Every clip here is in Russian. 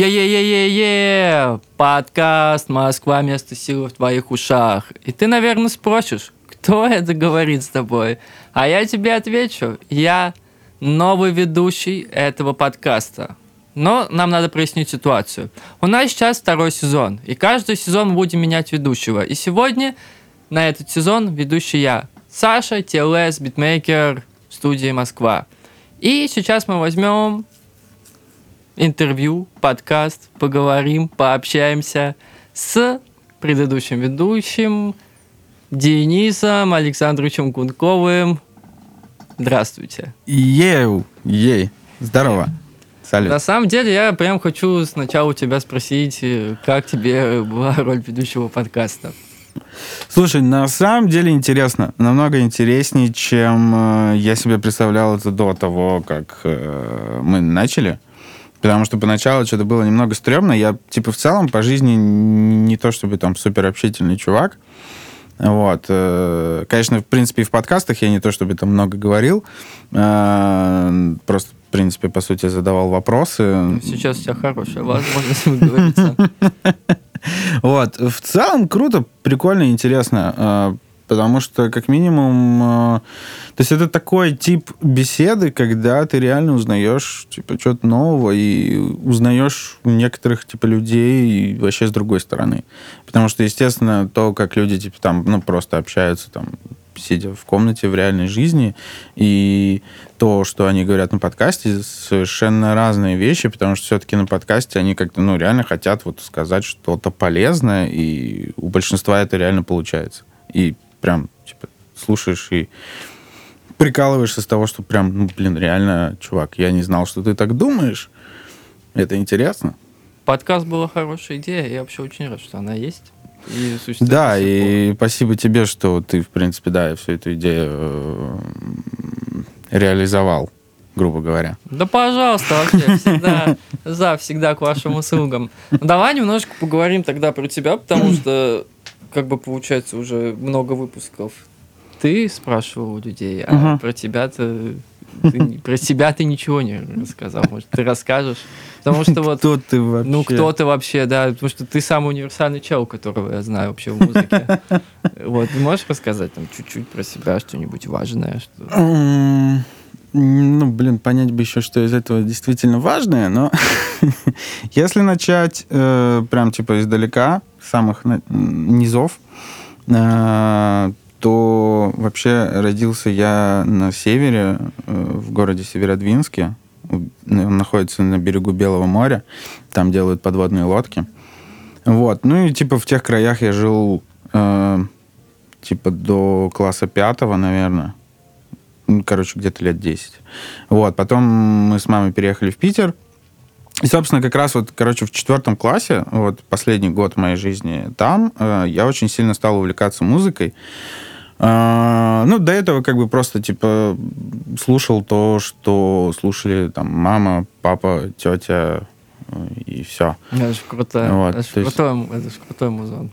Е-е-е-е-е! Подкаст «Москва. Место силы в твоих ушах». И ты, наверное, спросишь, кто это говорит с тобой? А я тебе отвечу. Я новый ведущий этого подкаста. Но нам надо прояснить ситуацию. У нас сейчас второй сезон, и каждый сезон мы будем менять ведущего. И сегодня на этот сезон ведущий я. Саша, ТЛС, битмейкер, студии Москва. И сейчас мы возьмем интервью, подкаст, поговорим, пообщаемся с предыдущим ведущим Денисом Александровичем Кунковым. Здравствуйте. Ей, ей, здорово. Салют. На самом деле, я прям хочу сначала у тебя спросить, э, как тебе была роль ведущего подкаста? Слушай, на самом деле интересно. Намного интереснее, чем э, я себе представлял это до того, как э, мы начали. Потому что поначалу что-то было немного стрёмно. Я, типа, в целом по жизни не то чтобы там супер общительный чувак. Вот. э, Конечно, в принципе, и в подкастах я не то чтобы там много говорил. Э, Просто, в принципе, по сути, задавал вопросы. Сейчас у тебя хорошая возможность выговориться. Вот. В целом круто, прикольно, интересно. Потому что, как минимум, э, то есть это такой тип беседы, когда ты реально узнаешь, типа, что-то нового и узнаешь некоторых, типа, людей вообще с другой стороны. Потому что, естественно, то, как люди, типа, там, ну, просто общаются, там, сидя в комнате в реальной жизни, и то, что они говорят на подкасте, совершенно разные вещи, потому что все-таки на подкасте они как-то, ну, реально хотят вот сказать что-то полезное, и у большинства это реально получается. И прям, типа, слушаешь и прикалываешься с того, что прям, ну, блин, реально, чувак, я не знал, что ты так думаешь. Это интересно. Подкаст была хорошая идея, я вообще очень рад, что она есть. И Да, и спасибо тебе, что ты, в принципе, да, всю эту идею э, реализовал, грубо говоря. Да, пожалуйста, вообще, всегда за, всегда к вашим услугам. Давай немножко поговорим тогда про тебя, потому что, как бы, получается, уже много выпусков ты спрашивал у людей, а Мгм. про тебя-то ты- про себя ты ничего не рассказал. Может, ты расскажешь? Потому что вот Кто ты вообще? Ну, кто ты вообще, да, потому что ты самый универсальный чел, которого я знаю вообще в музыке. Вот, ты можешь рассказать там чуть-чуть про себя, что-нибудь важное? Что... Ну, блин, понять бы еще, что из этого действительно важное, но если начать э, прям типа издалека, самых низов, э, то вообще родился я на севере, э, в городе Северодвинске. Он находится на берегу Белого моря. Там делают подводные лодки. Вот. Ну и типа в тех краях я жил э, типа до класса пятого, наверное. Ну, короче, где-то лет 10. Вот. Потом мы с мамой переехали в Питер. И, собственно, как раз вот, короче, в четвертом классе, вот последний год моей жизни там, э, я очень сильно стал увлекаться музыкой. А, ну, до этого как бы просто, типа, слушал то, что слушали там мама, папа, тетя и все. Это же круто. Вот, это, ж то есть- крутой, это ж крутой музон.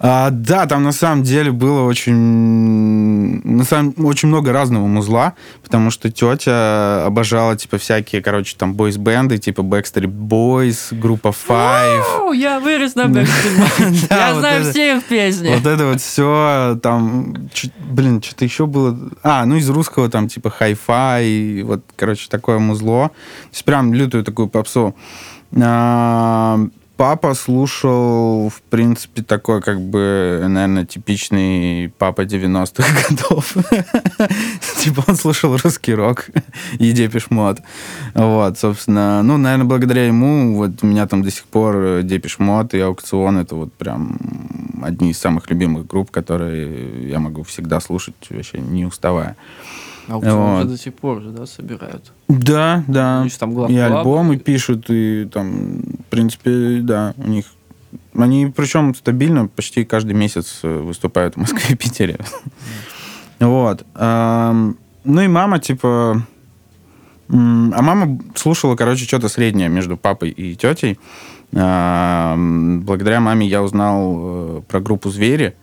А, да, там на самом деле было очень, на самом, очень много разного музла, потому что тетя обожала, типа, всякие, короче, там, бойс-бенды, типа Backstreet Boys, группа Five. Оу, я вырос на Backstreet Boys. Я знаю все их песни. Вот это вот все, там, блин, что-то еще было. А, ну из русского там типа хай-фай, вот, короче, такое музло. То есть прям лютую такую попсу. А, Папа слушал, в принципе, такой, как бы, наверное, типичный папа 90-х годов. Типа он слушал русский рок и Depeche Mode. Вот, собственно, ну, наверное, благодаря ему вот у меня там до сих пор Depeche Mode и АукцЫон это вот прям одни из самых любимых групп, которые я могу всегда слушать вообще не уставая. А вот. До сих пор же, да, собирают. Да, да. Они же там И альбомы пишут, и там, в принципе, да, у них... Они, причем, стабильно почти каждый месяц э, выступают в Москве и Питере. Вот. Ну и мама, типа... А мама слушала, короче, что-то среднее между папой и тетей. Благодаря маме я узнал э, про группу «Звери».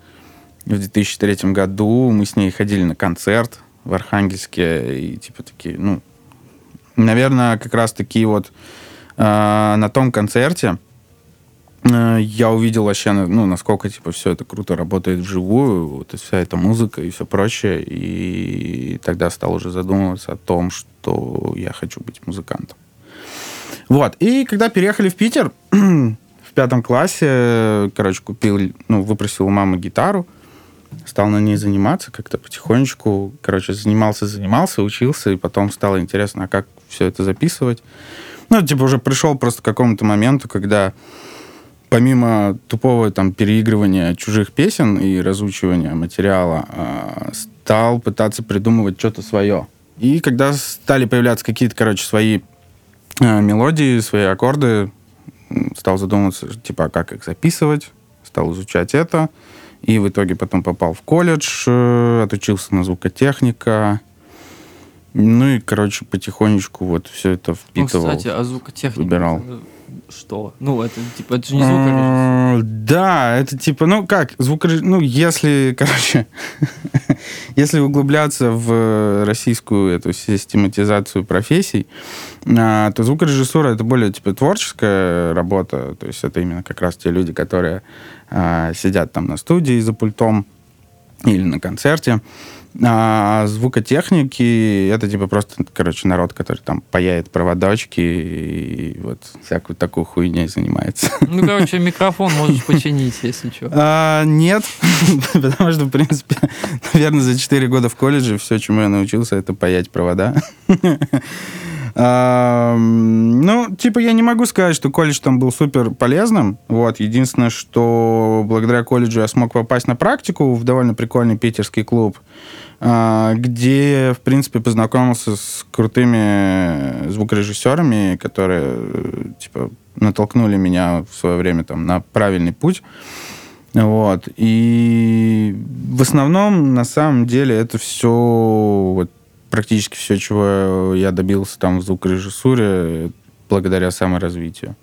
В 2003 году мы с ней ходили на концерт в Архангельске. И типа такие, ну, наверное, как раз такие вот э, на том концерте э, я увидел вообще, ну, насколько, типа, все это круто работает вживую, вот и вся эта музыка и все прочее, и тогда стал уже задумываться о том, что я хочу быть музыкантом. Вот, и когда переехали в Питер, в пятом классе, короче, купил, ну, выпросил у мамы гитару, стал на ней заниматься как-то потихонечку. Короче, занимался, занимался, учился, и потом стало интересно, а как все это записывать. Ну, типа, уже пришел просто к какому-то моменту, когда помимо тупого там переигрывания чужих песен и разучивания материала, а, стал пытаться придумывать что-то свое. И когда стали появляться какие-то, короче, свои а, мелодии, свои аккорды, стал задумываться, типа, а как их записывать, стал изучать это. И в итоге потом попал в колледж, э, отучился на звукотехника. Ну и, короче, потихонечку вот все это впитывал. Ну, кстати, а звукотехника? Выбирал. Что? Ну, это типа, это же не звукорежиссер. Да, это типа, ну как, звукорежиссер, ну если, короче, если углубляться в российскую эту систематизацию профессий, а, то звукорежиссура это более типа творческая работа, то есть это именно как раз те люди, которые а, сидят там на студии за пультом или на концерте. А звукотехники это типа просто, короче, народ, который там паяет проводочки и вот всякую такую хуйней занимается. Ну, короче, микрофон можешь починить, если что. А, нет, потому что, в принципе, наверное, за 4 года в колледже все, чему я научился, это паять провода. Ну, типа, я не могу сказать, что колледж там был супер полезным. Вот, единственное, что благодаря колледжу я смог попасть на практику в довольно прикольный питерский клуб, а, где, в принципе, познакомился с крутыми звукорежиссерами, которые, типа, натолкнули меня в свое время там на правильный путь. Вот. И в основном, на самом деле, это все вот, практически все, чего я добился там в звукорежиссуре, благодаря саморазвитию.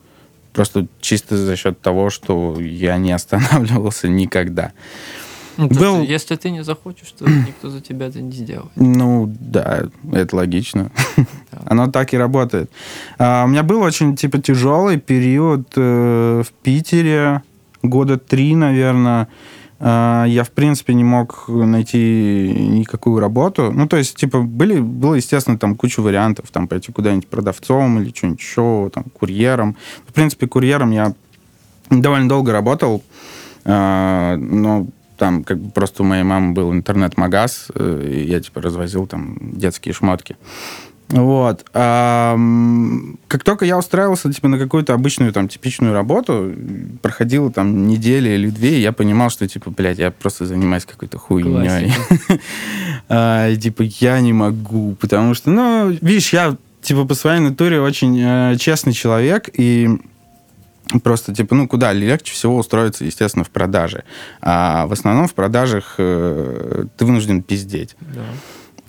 Просто чисто за счет того, что я не останавливался никогда. Ну, Был... Есть, если ты не захочешь, то никто за тебя это не сделает. Ну, да, это логично. Да. Оно так и работает. А, у меня был очень, типа, тяжелый период э, в Питере, года три, наверное, я, в принципе, не мог найти никакую работу. Ну, то есть, типа, были, было, естественно, там куча вариантов, там, пойти куда-нибудь продавцом или что-нибудь еще, там, курьером. В принципе, курьером я довольно долго работал, а, но там как бы просто у моей мамы был интернет-магаз, э, и я, типа, развозил там детские шмотки. Вот. А, как только я устраивался типа на какую-то обычную там типичную работу, проходила там неделя или две, и я понимал, что типа, блядь, я просто занимаюсь какой-то хуйней. а, типа, я не могу, потому что, ну, видишь, я типа по своей натуре очень э, честный человек, и Просто, типа, ну, куда легче всего устроиться, естественно, в продаже. А в основном в продажах э, ты вынужден пиздеть. Да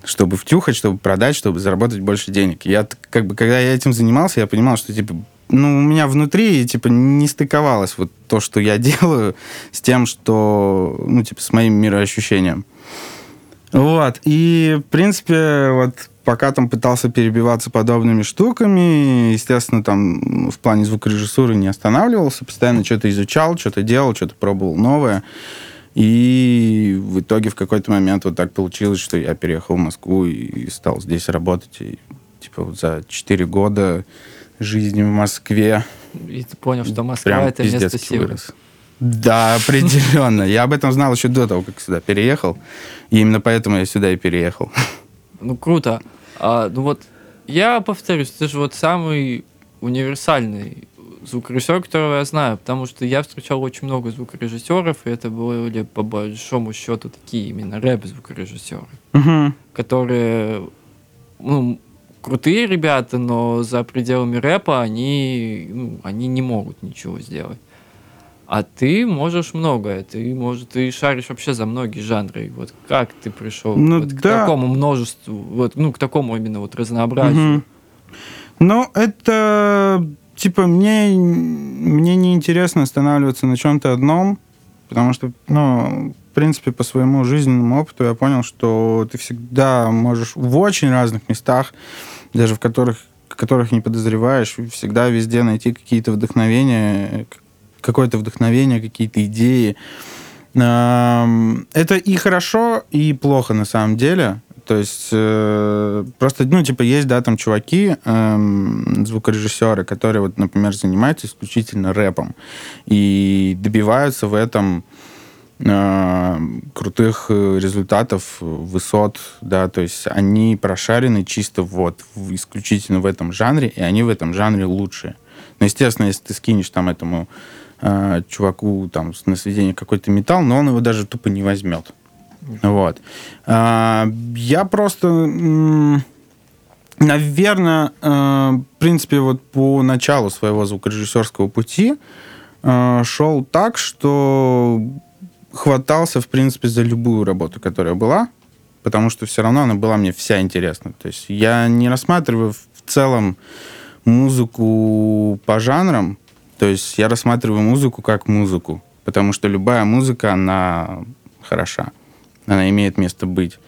чтобы втюхать, чтобы продать, чтобы заработать больше денег. Я как бы, когда я этим занимался, я понимал, что типа, ну, у меня внутри, типа, не стыковалось вот то, что я делаю, с тем, что, ну, типа, с моим мироощущением. Вот. И, в принципе, вот пока там пытался перебиваться подобными штуками, естественно, там в плане звукорежиссуры не останавливался, постоянно что-то изучал, что-то делал, что-то пробовал новое. И в итоге в какой-то момент вот так получилось, что я переехал в Москву и стал здесь работать. И, типа вот за 4 года жизни в Москве... И ты понял, что Москва — это место силы. Вырос. Да, определенно. Я об этом знал еще до того, как сюда переехал. И именно поэтому я сюда и переехал. Ну, круто. А, ну вот, я повторюсь, ты же вот самый универсальный звукорежиссер, которого я знаю, потому что я встречал очень много звукорежиссеров, и это были по большому счету такие именно рэп-звукорежиссеры, угу. которые, ну, крутые ребята, но за пределами рэпа они, ну, они не могут ничего сделать. А ты можешь многое, ты, может, ты шаришь вообще за многие жанры. Вот как ты пришел ну, вот да. к такому множеству, вот, ну, к такому именно вот разнообразию? Угу. Ну, это типа, мне, мне не интересно останавливаться на чем-то одном, потому что, ну, в принципе, по своему жизненному опыту я понял, что ты всегда можешь в очень разных местах, даже в которых которых не подозреваешь, всегда везде найти какие-то вдохновения, какое-то вдохновение, какие-то идеи. Это и хорошо, и плохо на самом деле. То есть э, просто, ну, типа, есть, да, там чуваки, э, звукорежиссеры, которые, вот, например, занимаются исключительно рэпом и добиваются в этом э, крутых э, результатов, высот, да, то есть они прошарены чисто вот в, исключительно в этом жанре, и они в этом жанре лучшие. Но, естественно, если ты скинешь там этому э, чуваку там на сведение какой-то металл, но он его даже тупо не возьмет. Вот. А, я просто, наверное, э, в принципе, вот по началу своего звукорежиссерского пути э, шел так, что хватался, в принципе, за любую работу, которая была, потому что все равно она была мне вся интересна. То есть я не рассматриваю в целом музыку по жанрам, то есть я рассматриваю музыку как музыку, потому что любая музыка, она хороша она имеет место быть.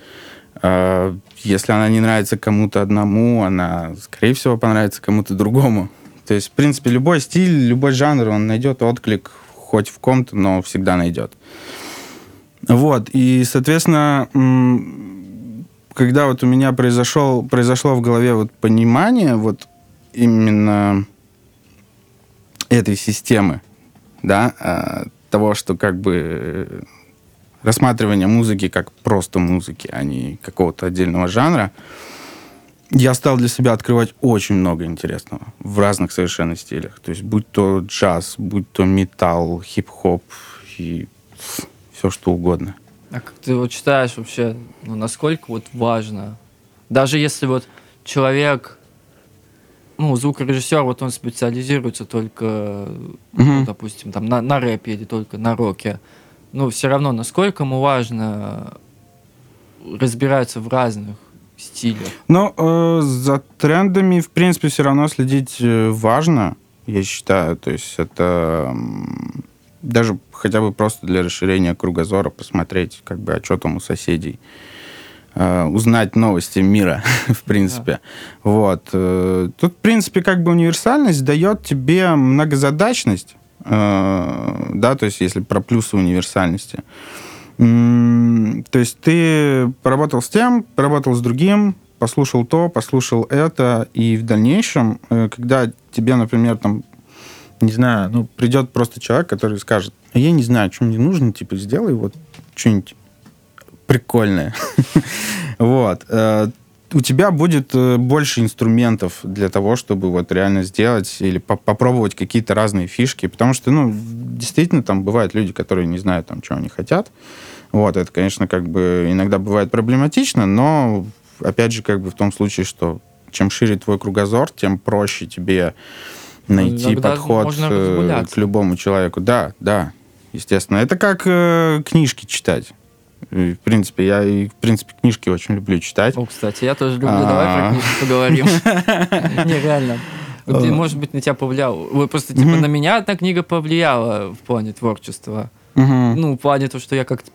А, если она не нравится кому-то одному, она, скорее всего, понравится кому-то другому. То есть, в принципе, любой стиль, любой жанр, он найдет отклик хоть в ком-то, но всегда найдет. Вот, и, соответственно, когда вот у меня произошел, произошло в голове вот понимание вот именно этой системы, да, а, того, что как бы рассматривания музыки как просто музыки, а не какого-то отдельного жанра, я стал для себя открывать очень много интересного в разных совершенно стилях. То есть будь то джаз, будь то металл, хип-хоп и все что угодно. А как ты вот считаешь вообще, ну, насколько вот важно, даже если вот человек, ну, звукорежиссер, вот он специализируется только, mm-hmm. ну, допустим, там на, на рэпе или только на роке, ну, все равно, насколько ему важно разбираться в разных стилях? Ну, э, за трендами, в принципе, все равно следить э, важно, я считаю. То есть это даже хотя бы просто для расширения кругозора посмотреть, как бы, а что там у соседей. Uh, узнать новости мира, в принципе. Да. Вот. Тут, в принципе, как бы универсальность дает тебе многозадачность, Э, да, то есть если про плюсы универсальности. То есть ты поработал с тем, поработал с другим, послушал то, послушал это, и в дальнейшем, э, когда тебе, например, там, не знаю, ну, придет просто человек, который скажет, а я не знаю, что мне нужно, типа, сделай вот что-нибудь прикольное. Вот. У тебя будет э, больше инструментов для того, чтобы вот реально сделать или по попробовать какие-то разные фишки, потому что, ну, действительно, там бывают люди, которые не знают, там, чего они хотят. Вот, это, конечно, как бы иногда бывает проблематично, но, опять же, как бы в том случае, что чем шире твой кругозор, тем проще тебе найти Иногда подход э, к любому человеку. Да, да, естественно. Это как э, книжки читать. В принципе, я и, в принципе, книжки очень люблю читать. О, кстати, я тоже люблю. Давай про а. книжки поговорим. Не, реально. Может быть, на тебя повлиял. Просто, типа, на меня одна книга повлияла в плане творчества. Ну, в плане того, что я как-то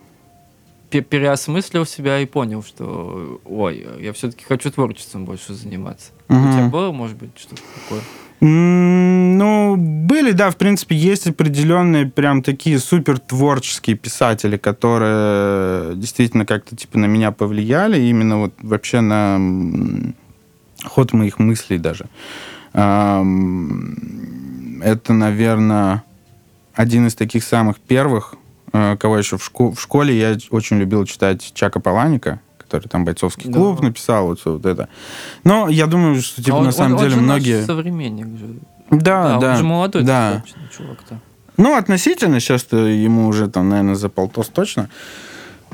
переосмыслил себя и понял, что, ой, я все-таки хочу творчеством больше заниматься. У тебя было, может быть, что-то такое? Ну, были, да, в принципе, есть определенные прям такие супер творческие писатели, которые действительно как-то типа на меня повлияли, именно вот вообще на ход моих мыслей даже. Это, наверное, один из таких самых первых, э, кого еще в, школ в школе я очень любил читать Чака Паланика который там бойцовский да. клуб написал, вот, вот это. Но я думаю, что типа, он, на самом он, деле он же многие... современник же. Да, да. Он же молодой да. чувак-то. Ну, относительно, сейчас-то ему уже там, наверное, за полтос точно.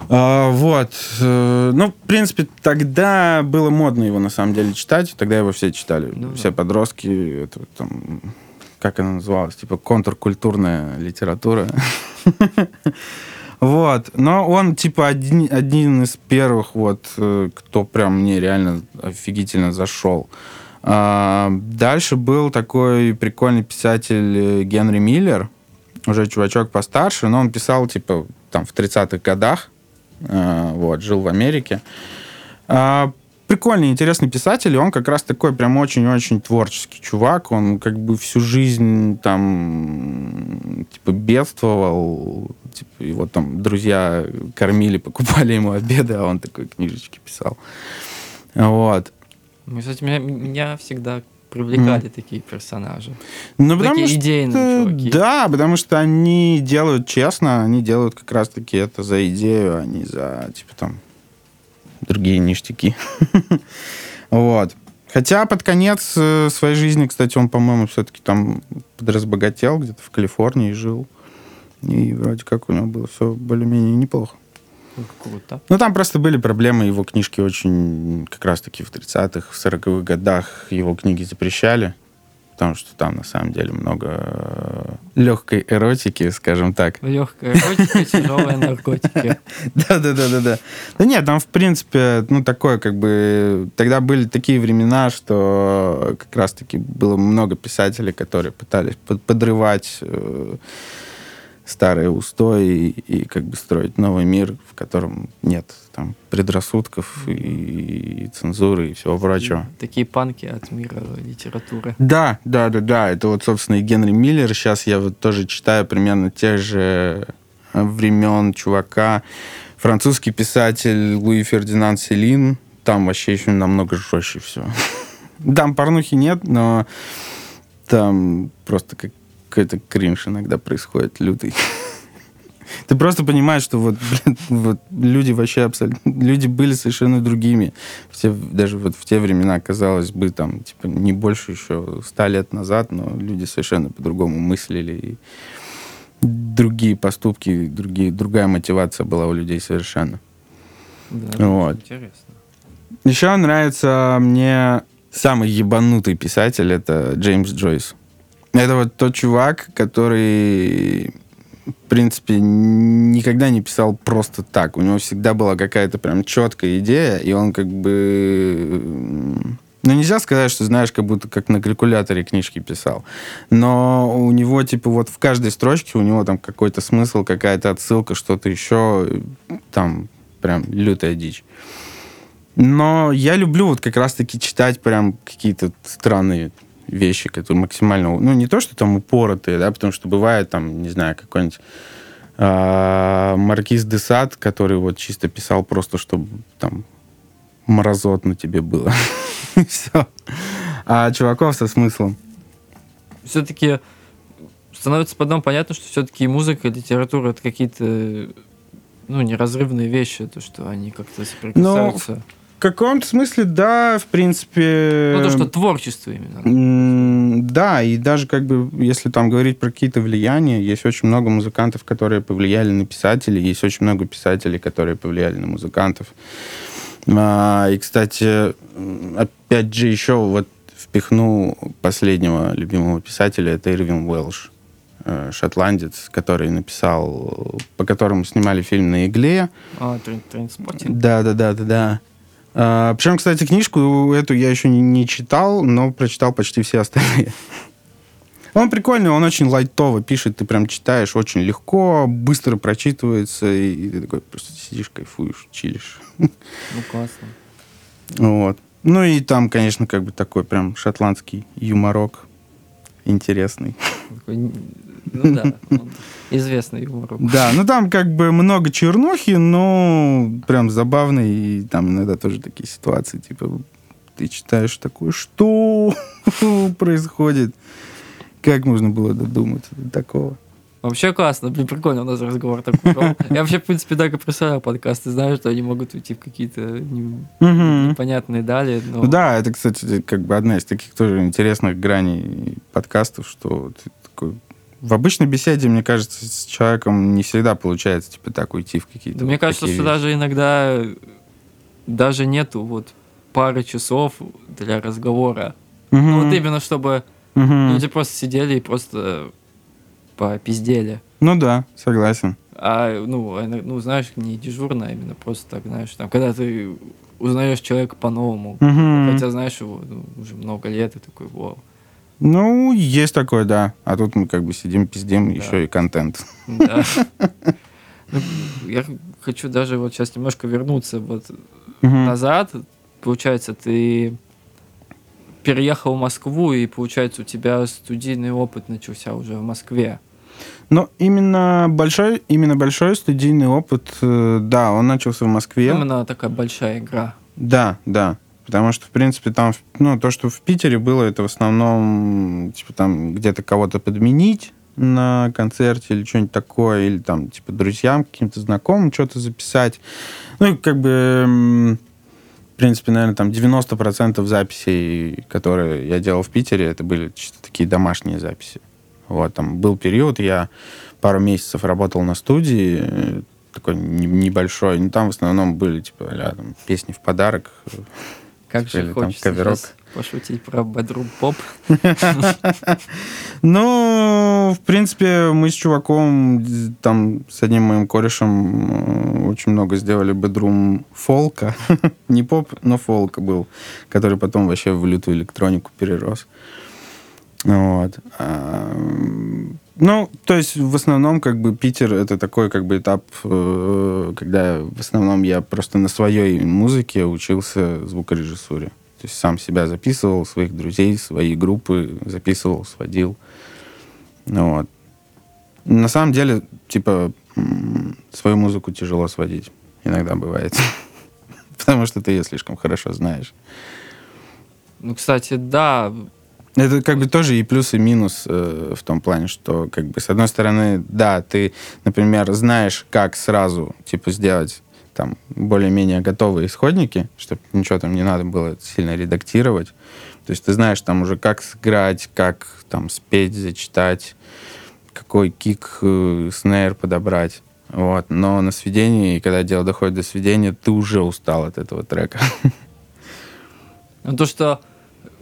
А, вот. Э, ну, в принципе, тогда было модно его на самом деле читать. Тогда его все читали. Ну, все да. подростки. Это, там, как она называлась? Типа контркультурная литература. Вот. Но он, типа, один, один из первых, вот, э, кто прям мне реально офигительно зашел. А, дальше был такой прикольный писатель э, Генри Миллер, уже чувачок постарше, но он писал, типа, там, в 30-х годах, а, вот, жил в Америке. А, прикольный, интересный писатель, и он как раз такой прям очень-очень творческий чувак. Он как бы всю жизнь там типа бедствовал, типа, его там друзья кормили, покупали ему обеды, а он такой книжечки писал. Вот. Ну, кстати, меня, меня всегда привлекали такие персонажи. Ну, Такие что, идейные чуваки. Да, потому что они делают честно, они делают как раз-таки это за идею, а не за, типа, там, другие ништяки. Вот. Хотя под конец э, своей жизни, кстати, он, по-моему, все-таки там подразбогател, где-то в Калифорнии жил. И вроде как у него было все более-менее неплохо. Ну, Круто. Ну, там просто были проблемы, его книжки очень, как раз-таки в 30-х, в 40-х годах его книги запрещали, потому что там, на самом деле, много легкой эротики, скажем так. Легкая эротика, тяжелые наркотики. Да-да-да-да-да. Да нет, там, в принципе, ну, такое, как бы... Тогда были такие времена, что как раз-таки было много писателей, которые пытались под- подрывать э, старые устои и, как бы строить новый мир, в котором нет там предрассудков и, и цензуры и всего прочего. Такие панки от мира литературы. Да, да, да, да. Это вот, собственно, и Генри Миллер. Сейчас я вот тоже читаю примерно тех же времен чувака. Французский писатель Луи Фердинанд Селин. Там вообще еще намного жестче все. Там порнухи нет, но там просто как какой-то кринж иногда происходит лютый. Ты просто понимаешь, что вот, блин, вот люди вообще абсолютно... Люди были совершенно другими. В те- даже вот в те времена, казалось бы, там, типа, не больше еще ста лет назад, но люди совершенно по-другому мыслили. И другие поступки, другие, другая мотивация была у людей совершенно. Да, Вот. Интересно. Еще нравится мне самый ебанутый писатель, это Джеймс Джойс. Это вот тот чувак, который, в принципе, никогда не писал просто так. У него всегда была какая-то прям четкая идея, и он как бы... Ну, нельзя сказать, что, знаешь, как будто как на калькуляторе книжки писал. Но у него, типа, вот в каждой строчке у него там какой-то смысл, какая-то отсылка, что-то еще, там, прям лютая дичь. Но я люблю вот как раз-таки читать прям какие-то странные вещи, которые максимально... Ну, не то, что там упоротые, да, потому что бывает там, не знаю, какой-нибудь а, Маркиз де Сад, который вот чисто писал просто, чтобы там мразотно тебе было. Все. А чуваков со смыслом. Все-таки становится потом понятно, что все-таки музыка и литература это какие-то ну, неразрывные вещи, то, что они как-то соприкасаются. В каком-то смысле, да, в принципе... Ну, то, что творчество именно. Да, и даже как бы, если там говорить про какие-то влияния, есть очень много музыкантов, которые повлияли на писателей, есть очень много писателей, которые повлияли на музыкантов. А, И, кстати, опять же, еще вот впихну последнего любимого писателя, это Ирвин Уэлш, э, шотландец, который написал, по которому снимали фильм «На игле», А, трендспоттинг. да, да, да, да, да. А, причем, кстати, книжку эту я еще не, читал, но прочитал почти все остальные. Он прикольный, он очень лайтово пишет, ты прям читаешь очень легко, быстро прочитывается, и, и ты такой просто сидишь, кайфуешь, чилишь. Ну, классно. Вот. Ну и там, конечно, как бы такой прям шотландский юморок интересный. Такой, Ну да, известный юмор. Да, ну там как бы много чернухи, но прям забавно, и там иногда тоже такие ситуации, типа, ты читаешь такое, что происходит? Как можно было додуматься до такого? Вообще классно, блин, прикольно у нас разговор такой. Я вообще, в принципе, так и представляю подкасты, знаю, что они могут уйти в какие-то непонятные дали. Ну да, это, кстати, как бы одна из таких тоже интересных граней подкастов, что. В обычной беседе, мне кажется, с человеком не всегда получается, типа, так уйти в какие-то... Да мне вот кажется, такие что вещи. даже иногда даже нету вот пары часов для разговора. Мгм. Ну, вот именно чтобы Мгм. люди просто сидели и просто попиздели. Ну да, согласен. А, ну, ну, знаешь, не дежурно, а именно просто так, знаешь, там, когда ты узнаешь человека по-новому, Мгм. хотя знаешь его ну, уже много лет, и такой, вау. Ну, есть такое, да. А тут мы как бы сидим, пиздим, Да. еще и контент. Да. Ну, Я хочу даже вот сейчас немножко вернуться вот назад, получается, ты переехал в Москву, и, получается, у тебя студийный опыт начался уже в Москве. Но именно большой, именно большой студийный опыт, э, да, он начался в Москве. Именно такая большая игра. Да, да. Потому что, в принципе, там, ну, то, что в Питере было, это в основном, типа, там, где-то кого-то подменить на концерте или что-нибудь такое, или там, типа, друзьям, каким-то знакомым что-то записать. Ну, и как бы, в принципе, наверное, там 90% записей, которые я делал в Питере, это были чисто такие домашние записи. Вот, там был период, я пару месяцев работал на студии, такой небольшой, ну, там в основном были, типа, а, там, песни в подарок, как же хочется там коверок. пошутить про Bedroom Pop. Ну, в принципе, мы с чуваком, там, с одним моим корешем очень много сделали Bedroom фолка. Не поп, но фолка был, который потом вообще в лютую электронику перерос. Вот. Ну, то есть в основном как бы Питер это такой как бы этап, э, когда в основном я просто на своей музыке учился звукорежиссуре. То есть сам себя записывал, своих друзей, свои группы записывал, сводил. Ну, вот. На самом деле, типа, свою музыку тяжело сводить. Иногда бывает. Потому что ты ее слишком хорошо знаешь. Ну, кстати, да, это как бы тоже и плюс, и минус э, в том плане, что как бы с одной стороны, да, ты, например, знаешь, как сразу типа сделать там более-менее готовые исходники, чтобы ничего там не надо было сильно редактировать. То есть ты знаешь там уже как сыграть, как там спеть, зачитать, какой кик, э, снейр подобрать. Вот. Но на сведении, когда дело доходит до сведения, ты уже устал от этого трека. Ну, то, что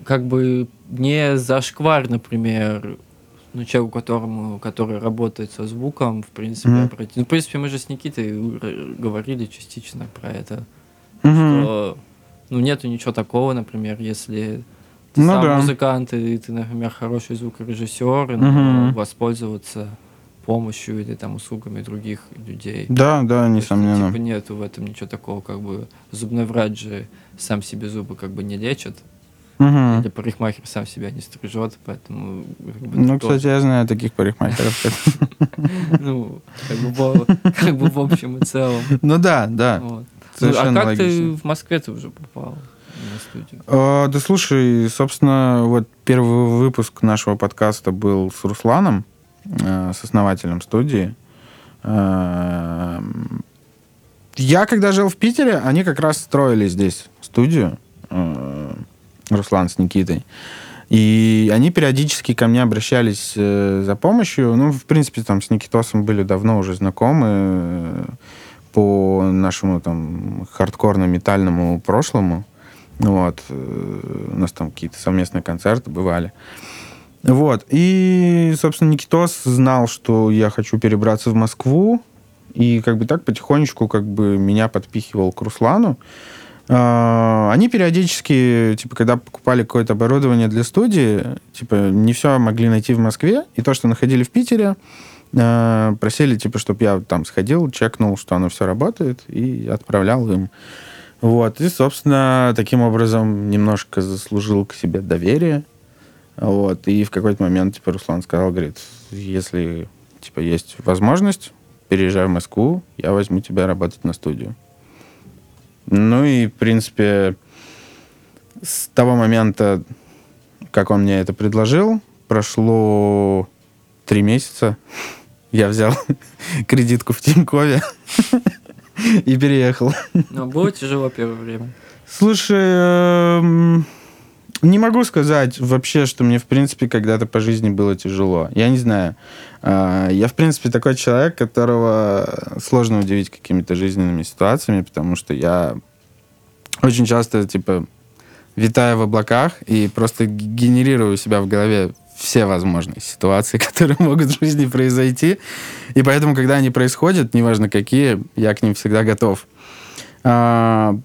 как бы не зашквар, например, ну, человеку, которому, который работает со звуком, в принципе, mm-hmm. обратить. Ну, в принципе, мы же с Никитой говорили частично про это, mm-hmm. что ну, нету ничего такого, например, если ты ну, сам да. музыкант, и ты, например, хороший звукорежиссер, но mm-hmm. воспользоваться помощью или там услугами других людей. Да, да, несомненно. Есть, типа нету в этом ничего такого, как бы зубной врач же сам себе зубы как бы не лечит. Угу. Или парикмахер сам себя не стрижет, поэтому... Как бы, ну, кстати, я знаю таких парикмахеров. Ну, как бы в общем и целом. Ну да, да. Ну, а как ты в Москве ты уже попал? на студию? А, да слушай, собственно, вот первый выпуск нашего подкаста был с Русланом, э, с основателем студии. Э, я, когда жил в Питере, они как раз строили здесь студию. Э, Руслан с Никитой. И они периодически ко мне обращались э, за помощью. Ну, в принципе, там с Никитосом были давно уже знакомы э, по нашему там хардкорно-метальному прошлому. Вот. Э, у нас там какие-то совместные концерты бывали. Вот. И, собственно, Никитос знал, что я хочу перебраться в Москву. И как бы так потихонечку как бы меня подпихивал к Руслану. А, они периодически, типа, когда покупали какое-то оборудование для студии, типа, не все могли найти в Москве, и то, что находили в Питере, а, просили, типа, чтобы я там сходил, чекнул, что оно все работает, и отправлял им. Вот, и, собственно, таким образом немножко заслужил к себе доверие. Вот, и в какой-то момент, типа, Руслан сказал, говорит, если, типа, есть возможность, переезжай в Москву, я возьму тебя работать на студию. Ну и, в принципе, с того момента, как он мне это предложил, прошло три месяца. Я взял кредитку в Тинькове и переехал. Но было тяжело первое время. Слушай, эм, не могу сказать вообще, что мне, в принципе, когда-то по жизни было тяжело. Я не знаю. А, я, в принципе, такой человек, которого сложно удивить какими-то жизненными ситуациями, потому что я очень часто, типа, витаю в облаках и просто генерирую у себя в голове все возможные ситуации, которые могут в жизни произойти. И поэтому, когда они происходят, неважно какие, я к ним всегда готов. А,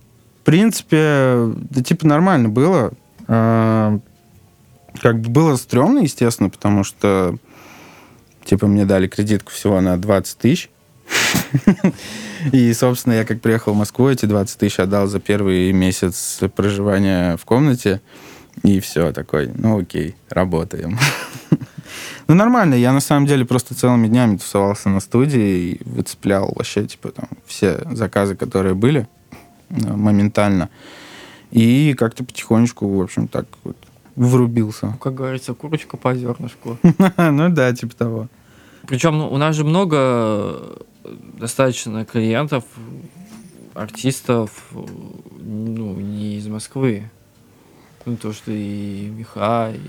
в принципе, да типа нормально было. А, как бы было стрёмно, естественно, потому что типа мне дали кредитку всего на 20 тысяч. И, собственно, я как приехал в Москву, эти 20 тысяч отдал за первый месяц проживания в комнате. И все, такой, ну окей, работаем. Ну, нормально. Я, на самом деле, просто целыми днями тусовался на студии и выцеплял вообще, типа, там, все заказы, которые были э, моментально. И как-то потихонечку, в общем, так вот врубился. Как говорится, курочка по зернышку. Ну да, типа того. Причем ну, у нас же много достаточно клиентов, артистов, ну, не из Москвы. Ну, то, что и Миха, и...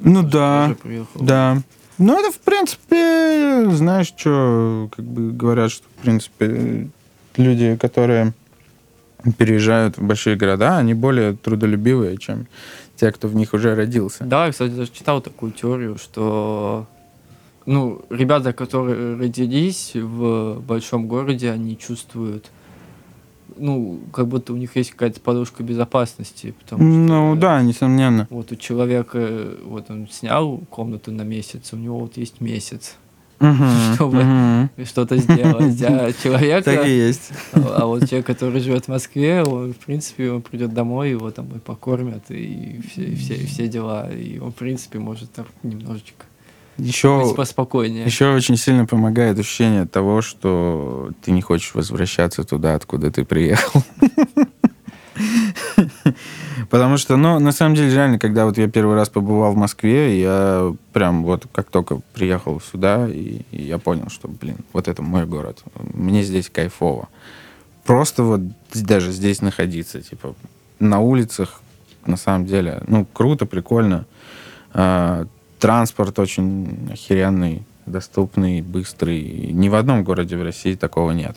Ну да, да. Ну, это, в принципе, знаешь, что, как бы говорят, что, в принципе, люди, которые переезжают в большие города, они более трудолюбивые, чем те, кто в них уже родился. Да, я, кстати, даже читал такую теорию, что ну, ребята, которые родились в большом городе, они чувствуют, ну, как будто у них есть какая-то подушка безопасности. Потому ну, да, несомненно. Вот у человека, вот он снял комнату на месяц, у него вот есть месяц. Чтобы что-то сделать. А человек... Так и есть. А, а вот человек, который живет в Москве, он, в принципе, он придет домой, его там и покормят, и все, и все, и все дела. И он, в принципе, может там немножечко еще, быть поспокойнее. Еще очень сильно помогает ощущение того, что ты не хочешь возвращаться туда, откуда ты приехал. Потому что, ну, на самом деле, реально, когда вот я первый раз побывал в Москве, я прям вот как только приехал сюда, и, и я понял, что, блин, вот это мой город. Мне здесь кайфово. Просто вот даже здесь находиться, типа, на улицах, на самом деле, ну, круто, прикольно. А, транспорт очень охеренный, доступный, быстрый. Ни в одном городе в России такого нет.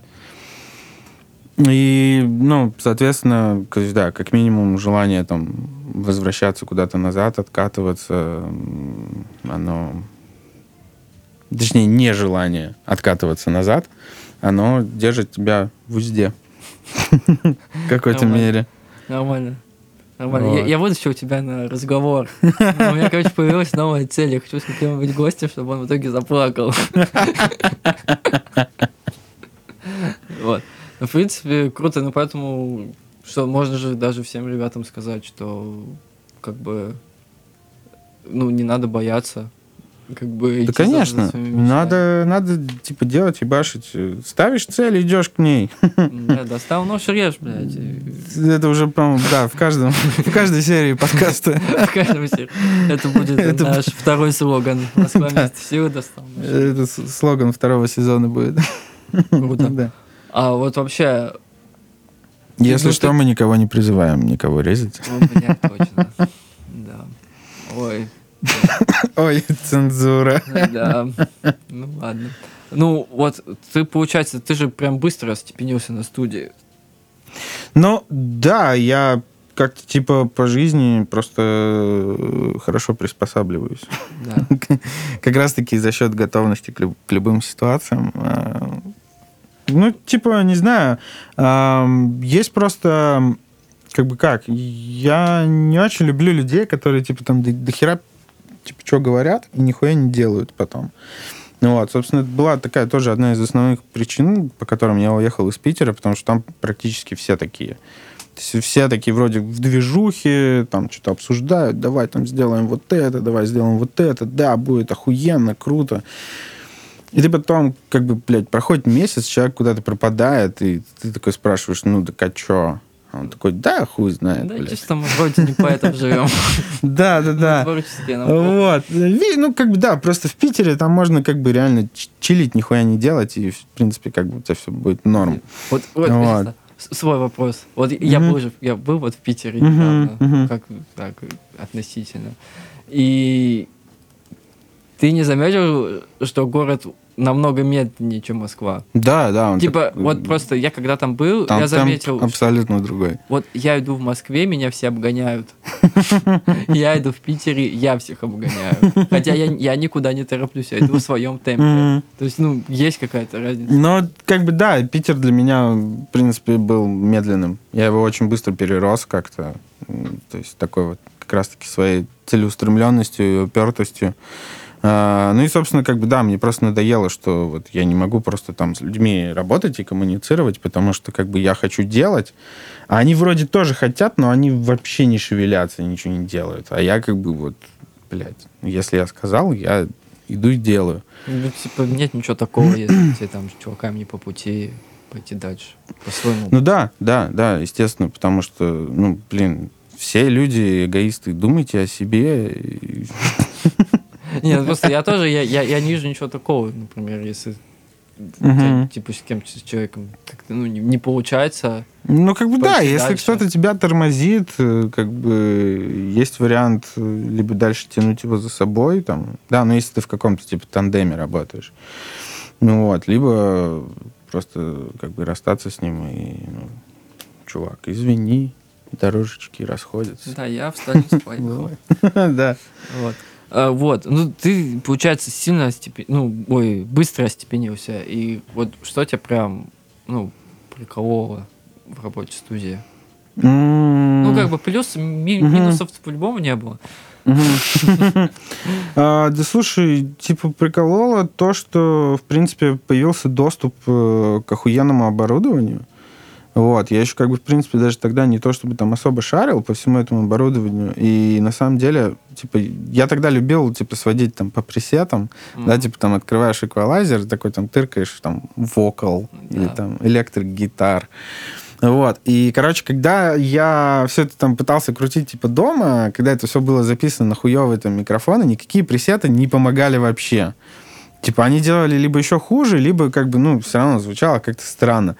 И, ну, соответственно, да, как минимум желание там возвращаться куда-то назад, откатываться, оно... Точнее, нежелание откатываться назад, оно держит тебя в узде. В какой-то мере. Нормально. Нормально. Вот. Я, я вытащил тебя на разговор. У меня, короче, появилась новая цель. Я хочу с каким-нибудь гостем, чтобы он в итоге заплакал. Вот. Ну, в принципе, круто, но поэтому, что можно же даже всем ребятам сказать, что как бы, ну, не надо бояться как бы да, конечно. Надо, надо, типа, делать и башить. Ставишь цель, идешь к ней. Да, достал нож, режь, блядь. Это уже, по-моему, да, в каждом, в каждой серии подкаста. В каждом серии. Это будет наш второй слоган. Москва вместе силы достал. Это слоган второго сезона будет. Круто. А вот вообще... Если что, мы никого не призываем никого резать. Точно. Да. Ой, Ой, цензура. Да. Ну ладно. Ну, вот ты, получается, ты же прям быстро степенился на студии. Ну, да, я как-то типа по жизни просто э, хорошо приспосабливаюсь. Да. Как раз-таки за счет готовности к, люб- к любым ситуациям. Ну, типа, не знаю, есть просто как бы как, я не очень люблю людей, которые типа там до, до хера типа, что говорят, и нихуя не делают потом. Ну вот, собственно, это была такая тоже одна из основных причин, по которым я уехал из Питера, потому что там практически все такие. То есть все такие вроде в движухе, там что-то обсуждают, давай там сделаем вот это, давай сделаем вот это, да, будет охуенно, круто. И ты потом, как бы, блядь, проходит месяц, человек куда-то пропадает, и ты такой спрашиваешь, ну, так а чё? Он такой, да, хуй знает. Да, блядь. чисто мы вроде не поэтому живем. Да, да, да. Вот. Ну, как бы, да, просто в Питере там можно как бы реально чилить, нихуя не делать, и, в принципе, как бы у тебя все будет норм. Вот, вот, свой вопрос. Вот я был же, я был вот в Питере недавно, как так относительно. И ты не заметил, что город намного медленнее, чем Москва. Да, да. Он типа, так... вот просто я когда там был, там я заметил... абсолютно другой. Вот я иду в Москве, меня все обгоняют. Я иду в Питере, я всех обгоняю. Хотя я, я никуда не тороплюсь, я иду в своем темпе. То есть, ну, есть какая-то разница. Но, как бы, да, Питер для меня, в принципе, был медленным. Я его очень быстро перерос как-то. То есть, такой вот как раз-таки своей целеустремленностью и упертостью. А, ну и, собственно, как бы, да, мне просто надоело, что вот я не могу просто там с людьми работать и коммуницировать, потому что как бы я хочу делать, а они вроде тоже хотят, но они вообще не шевелятся, ничего не делают. А я как бы вот, блядь, если я сказал, я иду и делаю. Ну, типа, нет ничего такого, если тебе там с чуваками не по пути пойти дальше, по-своему. Ну да, да, да, естественно, потому что, ну, блин, все люди эгоисты, думайте о себе. Нет, просто я тоже, я, я, я не вижу ничего такого, например, если тебя, типа с кем-то, с человеком как-то, ну, не, не получается. Ну, как бы да, если дальше. кто-то тебя тормозит, э, как бы есть вариант э, либо дальше тянуть его за собой, там, да, ну, если ты в каком-то, типа, тандеме работаешь, ну, вот, либо просто, как бы, расстаться с ним и, ну, чувак, извини, дорожечки расходятся. Да, я в столицу поехал. Да. Вот. А, вот. Ну, ты, получается, сильно остепен... ну, ой, быстро остепенился. И вот что тебя прям, ну, прикололо в рабочей студии? Ну, как бы плюс, ми- Мгм. минусов по-любому не было. А, Да слушай, типа прикололо то, что, в принципе, появился доступ э, к охуенному оборудованию. Вот, я еще как бы, в принципе, даже тогда не то чтобы там особо шарил по всему этому оборудованию. И на самом деле, типа, я тогда любил, типа, сводить там по пресетам, да, Мгм. типа там открываешь эквалайзер, такой там тыркаешь, там, вокал или Да. там электрик гитар. Вот. И, короче, когда я все это там пытался крутить типа дома, когда это все было записано на хуевые там микрофоны, никакие пресеты не помогали вообще. Типа они делали либо еще хуже, либо как бы, ну, все равно звучало как-то странно.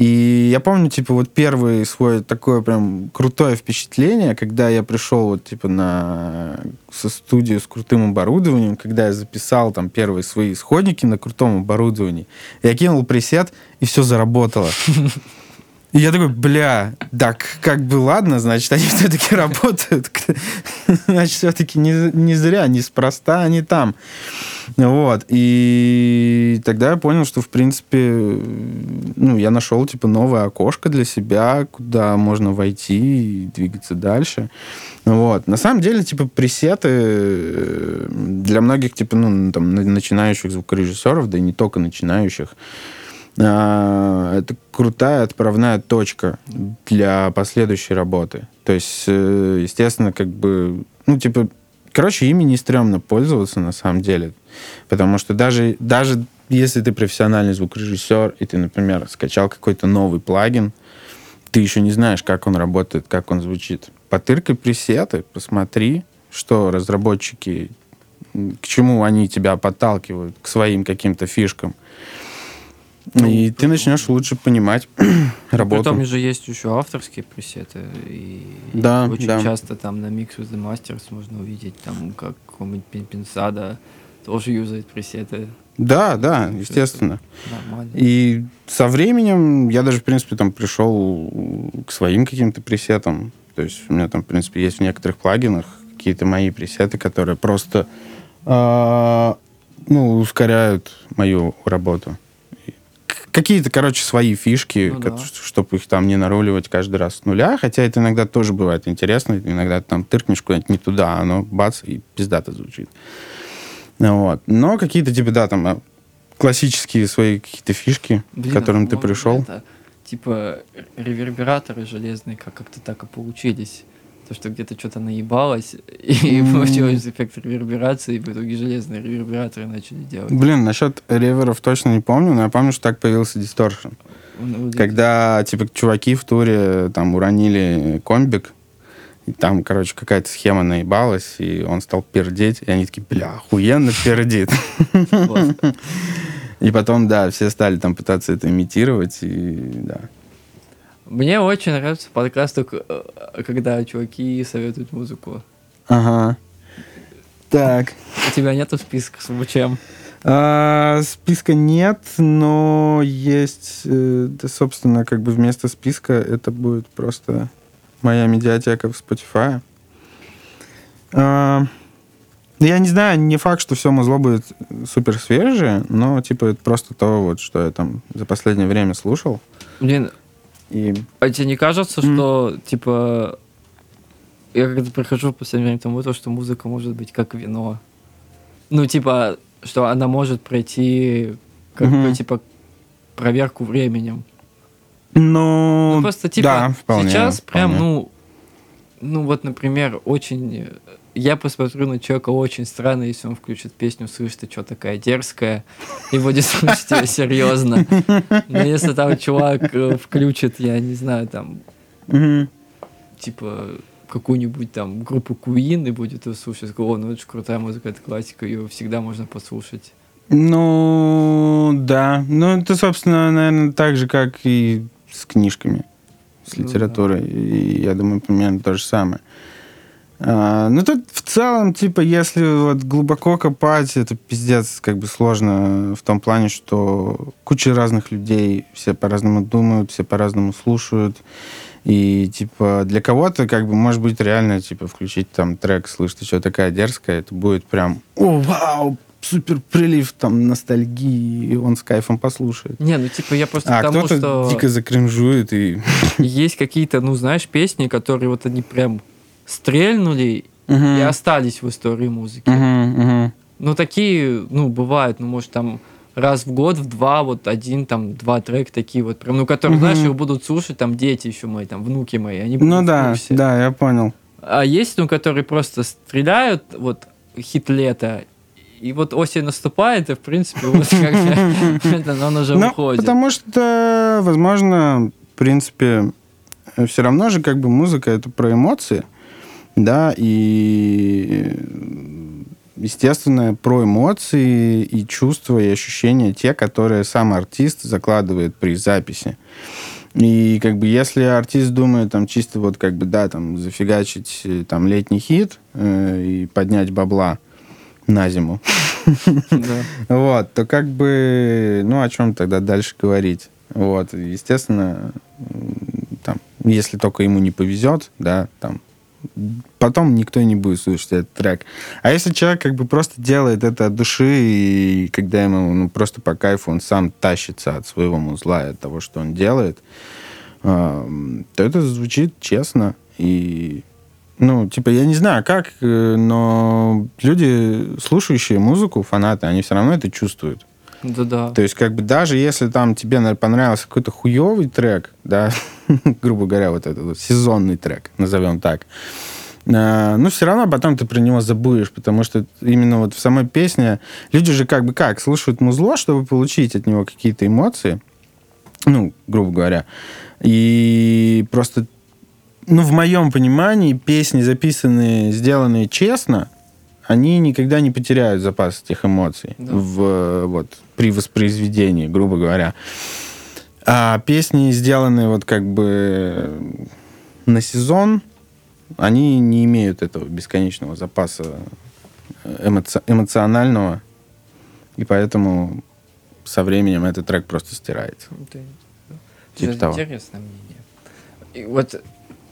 И я помню, типа, вот первый свой такое прям крутое впечатление, когда я пришел вот, типа, на со студию с крутым оборудованием, когда я записал там первые свои исходники на крутом оборудовании, я кинул пресет, и все заработало. И я такой, бля, так как бы ладно, значит, они все-таки работают. Значит, все-таки не, не зря, неспроста они там. Вот. И тогда я понял, что, в принципе, ну, я нашел, типа, новое окошко для себя, куда можно войти и двигаться дальше. Вот. На самом деле, типа, пресеты э, для многих, типа, ну, там, на- начинающих звукорежиссеров, да и не только начинающих, а, это крутая отправная точка для последующей работы. То есть, э, естественно, как бы, ну, типа, короче, ими не стрёмно пользоваться на самом деле. Потому что даже, даже если ты профессиональный звукорежиссер, и ты, например, скачал какой-то новый плагин, ты еще не знаешь, как он работает, как он звучит. Потыркай пресеты, посмотри, что разработчики, к чему они тебя подталкивают, к своим каким-то фишкам. И ты начнешь лучше понимать работу. Потом же есть еще авторские пресеты. И Да, очень да. часто там на Mix with the Masters можно увидеть, там, как какой-нибудь Пин- Пинсада тоже юзает пресеты. Да, да, естественно. Нормально. И со временем я даже, в принципе, там пришел к своим каким-то пресетам. То есть у меня там, в принципе, есть в некоторых плагинах какие-то мои пресеты, которые просто а, ну, ускоряют мою работу. Какие-то, короче, свои фишки, Ну да. чтобы их там не наруливать каждый раз с нуля. Хотя это иногда тоже бывает интересно. Иногда ты там тыркнешь куда-нибудь не туда, а оно бац, и пиздато звучит. Ну Вот. Но какие-то, типа, да, там а, классические свои какие-то фишки, Блин, к которым ты пришел. это, типа ревербераторы железные как- как-то так и получились. То, что где-то что-то наебалось, и М. получилось эффект реверберации, и в итоге железные ревербераторы начали делать. Блин, насчет реверов точно не помню, но я помню, что так появился дисторшн. Ну, Когда, типа, чуваки в туре там уронили комбик, и там, короче, какая-то схема наебалась, и он стал пердеть, и они такие, бля, охуенно пердит. И потом, да, все стали там пытаться это имитировать, и да. Мне очень нравится подкаст, э, когда чуваки советуют музыку. Ага. Так. У тебя нету списка с чем? А, списка нет, но есть, э, да, собственно, как бы вместо списка это будет просто моя медиатека в Spotify. А, я не знаю, не факт, что все музло будет супер свежее, но типа это просто то, вот, что я там за последнее время слушал. Блин, И а тебе не кажется, М. что, типа, я когда прихожу в последнее время к тому, то, что музыка может быть как вино? ну, типа, что она может пройти, как бы, Мгм. типа, проверку временем. Ну, Ну, просто, типа, да, вполне, сейчас прям, вполне. ну, ну, вот, например, очень... Я посмотрю на человека очень странно, если он включит песню «Слышь, ты что такая дерзкая?» и будет слушать ее серьезно. Но если там чувак э, включит, я не знаю, там, типа, какую-нибудь там группу Queen и будет ее слушать, о, ну это же крутая музыка, это классика, ее всегда можно послушать. Ну, да. Ну, это, собственно, наверное, так же, как и с книжками, с Ну, литературой. И я думаю, примерно то же самое. А, ну, тут в целом, типа, если вот глубоко копать, это пиздец как бы сложно в том плане, что куча разных людей, все по-разному думают, все по-разному слушают. И, типа, для кого-то, как бы, может быть, реально, типа, включить там трек «Слышь, ты что такая дерзкая?» Это будет прям «О, вау, супер прилив там ностальгии, и он с кайфом послушает». Не, ну типа я просто А к тому, кто-то что дико закринжует и... есть какие-то, ну знаешь, песни, которые вот они прям стрельнули и остались в истории музыки. Мгм, мгм. Ну, такие, ну, бывают, ну, может, там раз в год, в два, вот один, там, два трека такие вот, прям, ну, которые, Мгм. знаешь, их будут слушать, там, дети еще мои, там, внуки мои, они будут Ну да, курсе. да, я понял. А есть, ну, которые просто стреляют, вот, хит лета, и вот осень наступает, и, в принципе, вот как бы, это, он уже Ну, уходит. потому что, возможно, в принципе, все равно же как бы музыка это про эмоции, да, и естественно, про эмоции и чувства и ощущения те, которые сам артист закладывает при записи. И как бы если артист думает там чисто вот как бы да там зафигачить э, там летний хит э, и поднять бабла на зиму, вот, то как бы, ну, о чем тогда дальше говорить? Вот, естественно, там, если только ему не повезет, да, там, потом никто не будет слушать этот трек. А если человек как бы просто делает это от души, и когда ему ну, просто по кайфу он сам тащится от своего музла и от того, что он делает, то это звучит честно и ну, типа, я не знаю, как, э, но люди, слушающие музыку, фанаты, они все равно это чувствуют. Да-да. То есть, как бы, даже если там тебе понравился какой-то хуевый трек, да, грубо говоря, вот этот вот сезонный трек, назовем так, э, ну, все равно потом ты про него забудешь, потому что именно вот в самой песне люди же как бы как, слушают музло, чтобы получить от него какие-то эмоции, ну, грубо говоря, и просто ну, в моем понимании, песни, записанные, сделанные честно, они никогда не потеряют запас этих эмоций Да. в, вот, при воспроизведении, грубо говоря. А песни, сделанные вот как бы на сезон, они не имеют этого бесконечного запаса э, эмоци- эмоционального, и поэтому со временем этот трек просто стирается. Это Типа это того. интересное мнение. И вот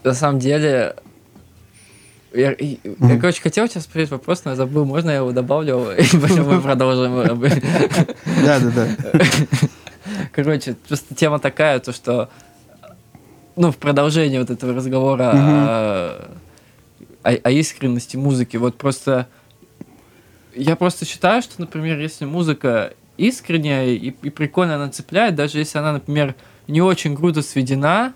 на самом деле я, я, Мгм. короче, хотел сейчас спросить вопрос, но я забыл, можно я его добавлю, и потом мы продолжим. Да-да-да. Короче, просто тема такая, то что, ну, в продолжении вот этого разговора о, о- о искренности музыки, вот просто я просто считаю, что, например, если музыка искренняя и, и прикольно она цепляет, даже если она, например, не очень круто сведена,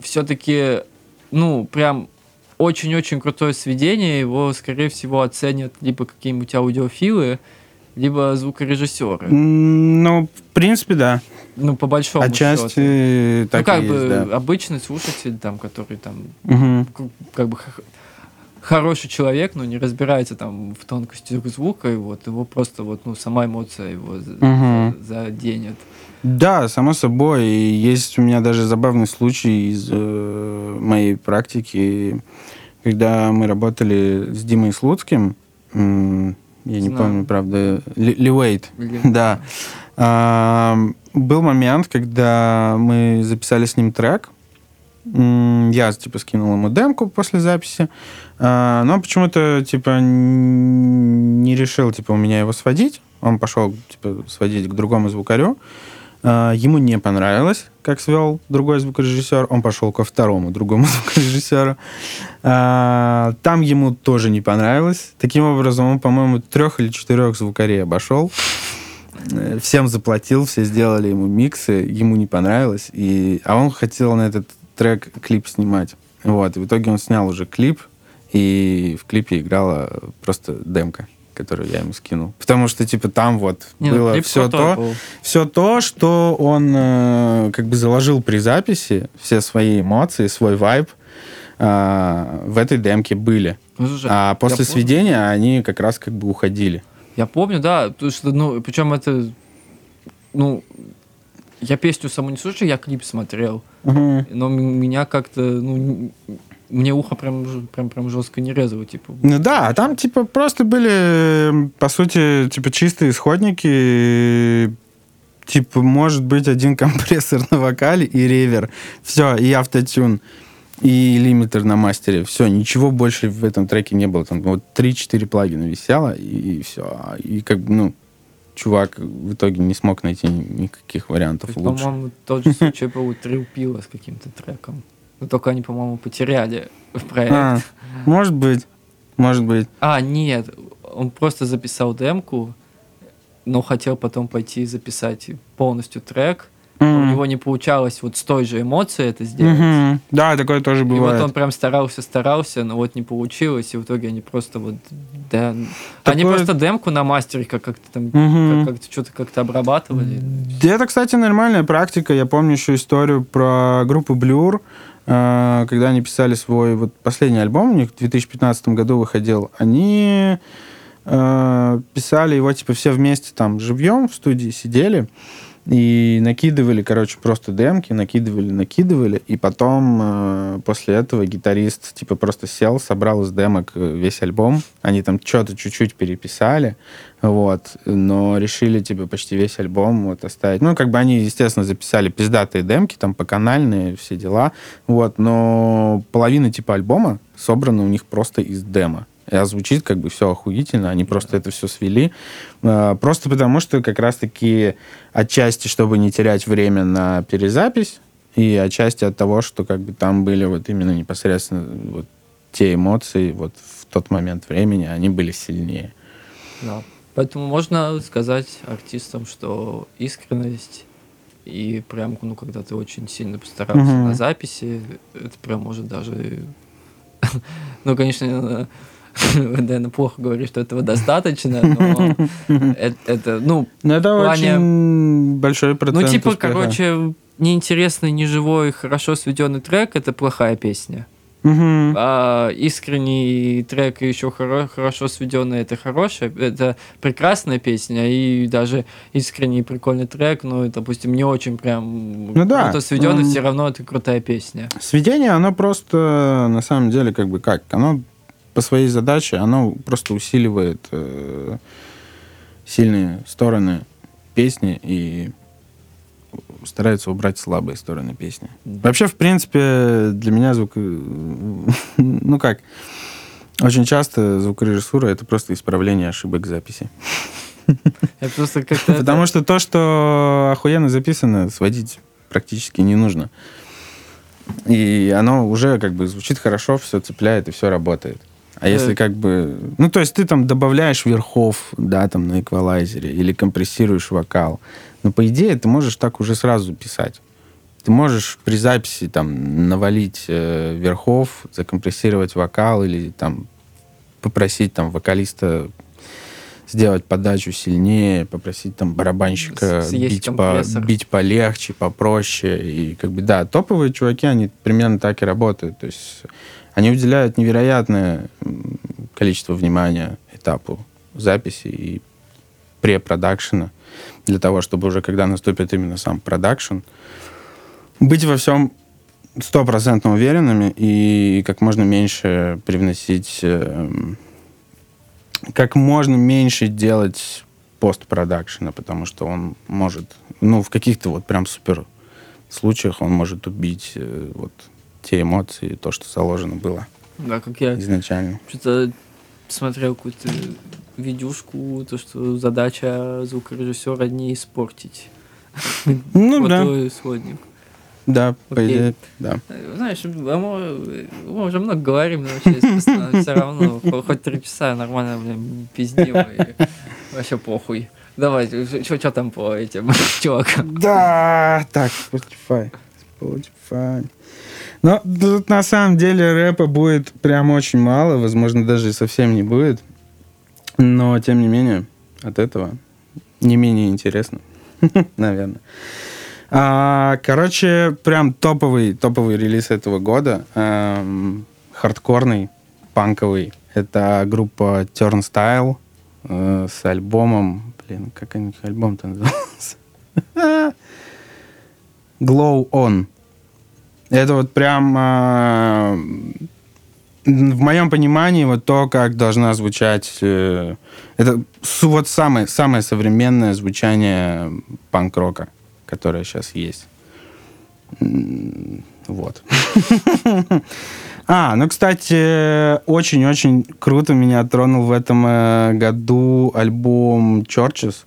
все-таки, ну, прям очень-очень крутое сведение, его, скорее всего, оценят либо какие-нибудь аудиофилы, либо звукорежиссеры. Ну, в принципе, да. Ну, по большому счету. Отчасти Ну, так как и бы есть, да. обычный слушатель, там, который там, к- как бы хороший человек, но не разбирается там в тонкости звука, и вот его просто вот, ну, сама эмоция его за- заденет. Да, само собой. И есть у меня даже забавный случай из э, моей практики, когда мы работали с Димой Слуцким. Я не Знаю. помню, правда. Или- Да. А, Был момент, когда мы записали с ним трек. Я, типа, скинул ему демку после записи. А, Но почему-то, типа, не решил, типа, у меня его сводить. Он пошел, типа, сводить к другому звукарю. А, ему не понравилось, как свел другой звукорежиссер. Он пошел ко второму другому звукорежиссеру. А, там ему тоже не понравилось. Таким образом, он, по-моему, трех или четырех звукарей обошел. Э, всем заплатил, все сделали ему миксы, ему не понравилось. И... А он хотел на этот трек клип снимать. Вот. И в итоге он снял уже клип, и в клипе играла просто демка которую я ему скинул. Потому что, типа, там вот Не, ну, было ну, все то, был. все то, что он э, как бы заложил при записи, все свои эмоции, свой вайб э, в этой демке были. Ну, слушай, а после сведения помню. они как раз как бы уходили. Я помню, да, потому что, ну, причем это, ну, я песню саму не слушаю, я клип смотрел, угу. но меня как-то, ну, мне ухо прям, прям, прям жестко не резало, типа. Ну да, а там, типа, просто были, по сути, типа, чистые исходники, типа, может быть, один компрессор на вокале и ревер. Все, и автотюн, и лимитер на мастере. Все, ничего больше в этом треке не было. Там вот 3-4 плагина висело, и, и все. И как бы, ну, чувак в итоге не смог найти никаких вариантов есть, лучше. По-моему, тот же случай был у Трилпила с каким-то треком. Но только они, по-моему, потеряли проект. А, может быть. Может быть. А, нет. Он просто записал демку, но хотел потом пойти записать полностью трек. Mm. У него не получалось вот с той же эмоцией это сделать. Mm-hmm. Да, такое тоже бывает. И вот он прям старался, старался, но вот не получилось, и в итоге они просто вот... Да, такое... Они просто демку на мастере как- как-то там mm-hmm. как- как-то что-то как-то обрабатывали. Это, кстати, нормальная практика. Я помню еще историю про группу Blur. А, когда они писали свой вот последний альбом, у них в 2015 году выходил, они э, писали его типа все вместе там живьем в студии сидели, и накидывали, короче, просто демки, накидывали, накидывали, и потом э, после этого гитарист типа просто сел, собрал из демок э, весь альбом, они там что-то чуть-чуть переписали, вот, но решили типа почти весь альбом вот оставить. Ну, как бы они, естественно, записали пиздатые демки, там по канальные все дела, вот, но половина типа альбома собрана у них просто из демо. А звучит как бы все охуительно, они просто это все свели. А, просто потому, что как раз-таки отчасти, чтобы не терять время на перезапись, и отчасти от того, что как бы там были вот именно непосредственно вот те эмоции вот в тот момент времени, они были сильнее. Да. Поэтому можно сказать артистам, что искренность и прям, ну, когда ты очень сильно постарался угу. на записи, это прям может даже... ну, конечно, наверное, плохо говорить, что этого достаточно, но это, ну, это очень большой процент Ну, типа, короче, неинтересный, неживой, хорошо сведенный трек — это плохая песня. Угу. А искренний трек и еще хоро- хорошо сведенный это хорошая, это прекрасная песня, и даже искренний прикольный трек, ну, допустим, не очень прям ну, да. круто сведенный, mm. все равно это крутая песня. Сведение, оно просто на самом деле как бы как, оно по своей задаче, оно просто усиливает э, сильные стороны песни и старается убрать слабые стороны песни. Вообще, в принципе, для меня звук... Э, ну как, очень часто звукорежиссура — это просто исправление ошибок записи. Потому что то, что охуенно записано, сводить практически не нужно. И оно уже как бы звучит хорошо, все цепляет и все работает. А если как бы... Ну, то есть ты там добавляешь верхов, да, там на эквалайзере, или компрессируешь вокал. Но по идее ты можешь так уже сразу писать. Ты можешь при записи там навалить э, верхов, закомпрессировать вокал или там попросить там вокалиста сделать подачу сильнее, попросить там барабанщика бить, по, бить полегче, попроще. И как бы, да, топовые чуваки, они примерно так и работают. То есть они уделяют невероятное количество внимания этапу записи и препродакшена для того, чтобы уже когда наступит именно сам продакшн, быть во всем стопроцентно уверенными и как можно меньше привносить, э, как можно меньше делать постпродакшена, потому что он может, ну, в каких-то вот прям супер случаях он может убить э, вот те эмоции, то, что заложено было. Да, как я изначально. Что-то смотрел какую-то видюшку, то, что задача звукорежиссера не испортить Ну да, исходник. да, по идее, да. Знаешь, а мы, мы уже много говорим, но вообще, все равно, хо- хоть три часа нормально, блин, пиздим, и вообще похуй. Давай, что там по этим чувакам? Да, так, Spotify. Spotify. Но тут на самом деле рэпа будет прям очень мало, возможно, даже совсем не будет. Но, тем не менее, от этого не менее интересно, наверное. А, короче, прям топовый, топовый релиз этого года. эм, хардкорный, панковый. Это группа Turnstile э, с альбомом... Блин, как они альбом-то назывался? Glow On. Это вот прям а, в моем понимании вот то, как должна звучать... э, это вот самое, самое современное звучание панк-рока, которое сейчас есть. Вот. А, ну, кстати, очень-очень круто меня тронул в этом э, году альбом Churches,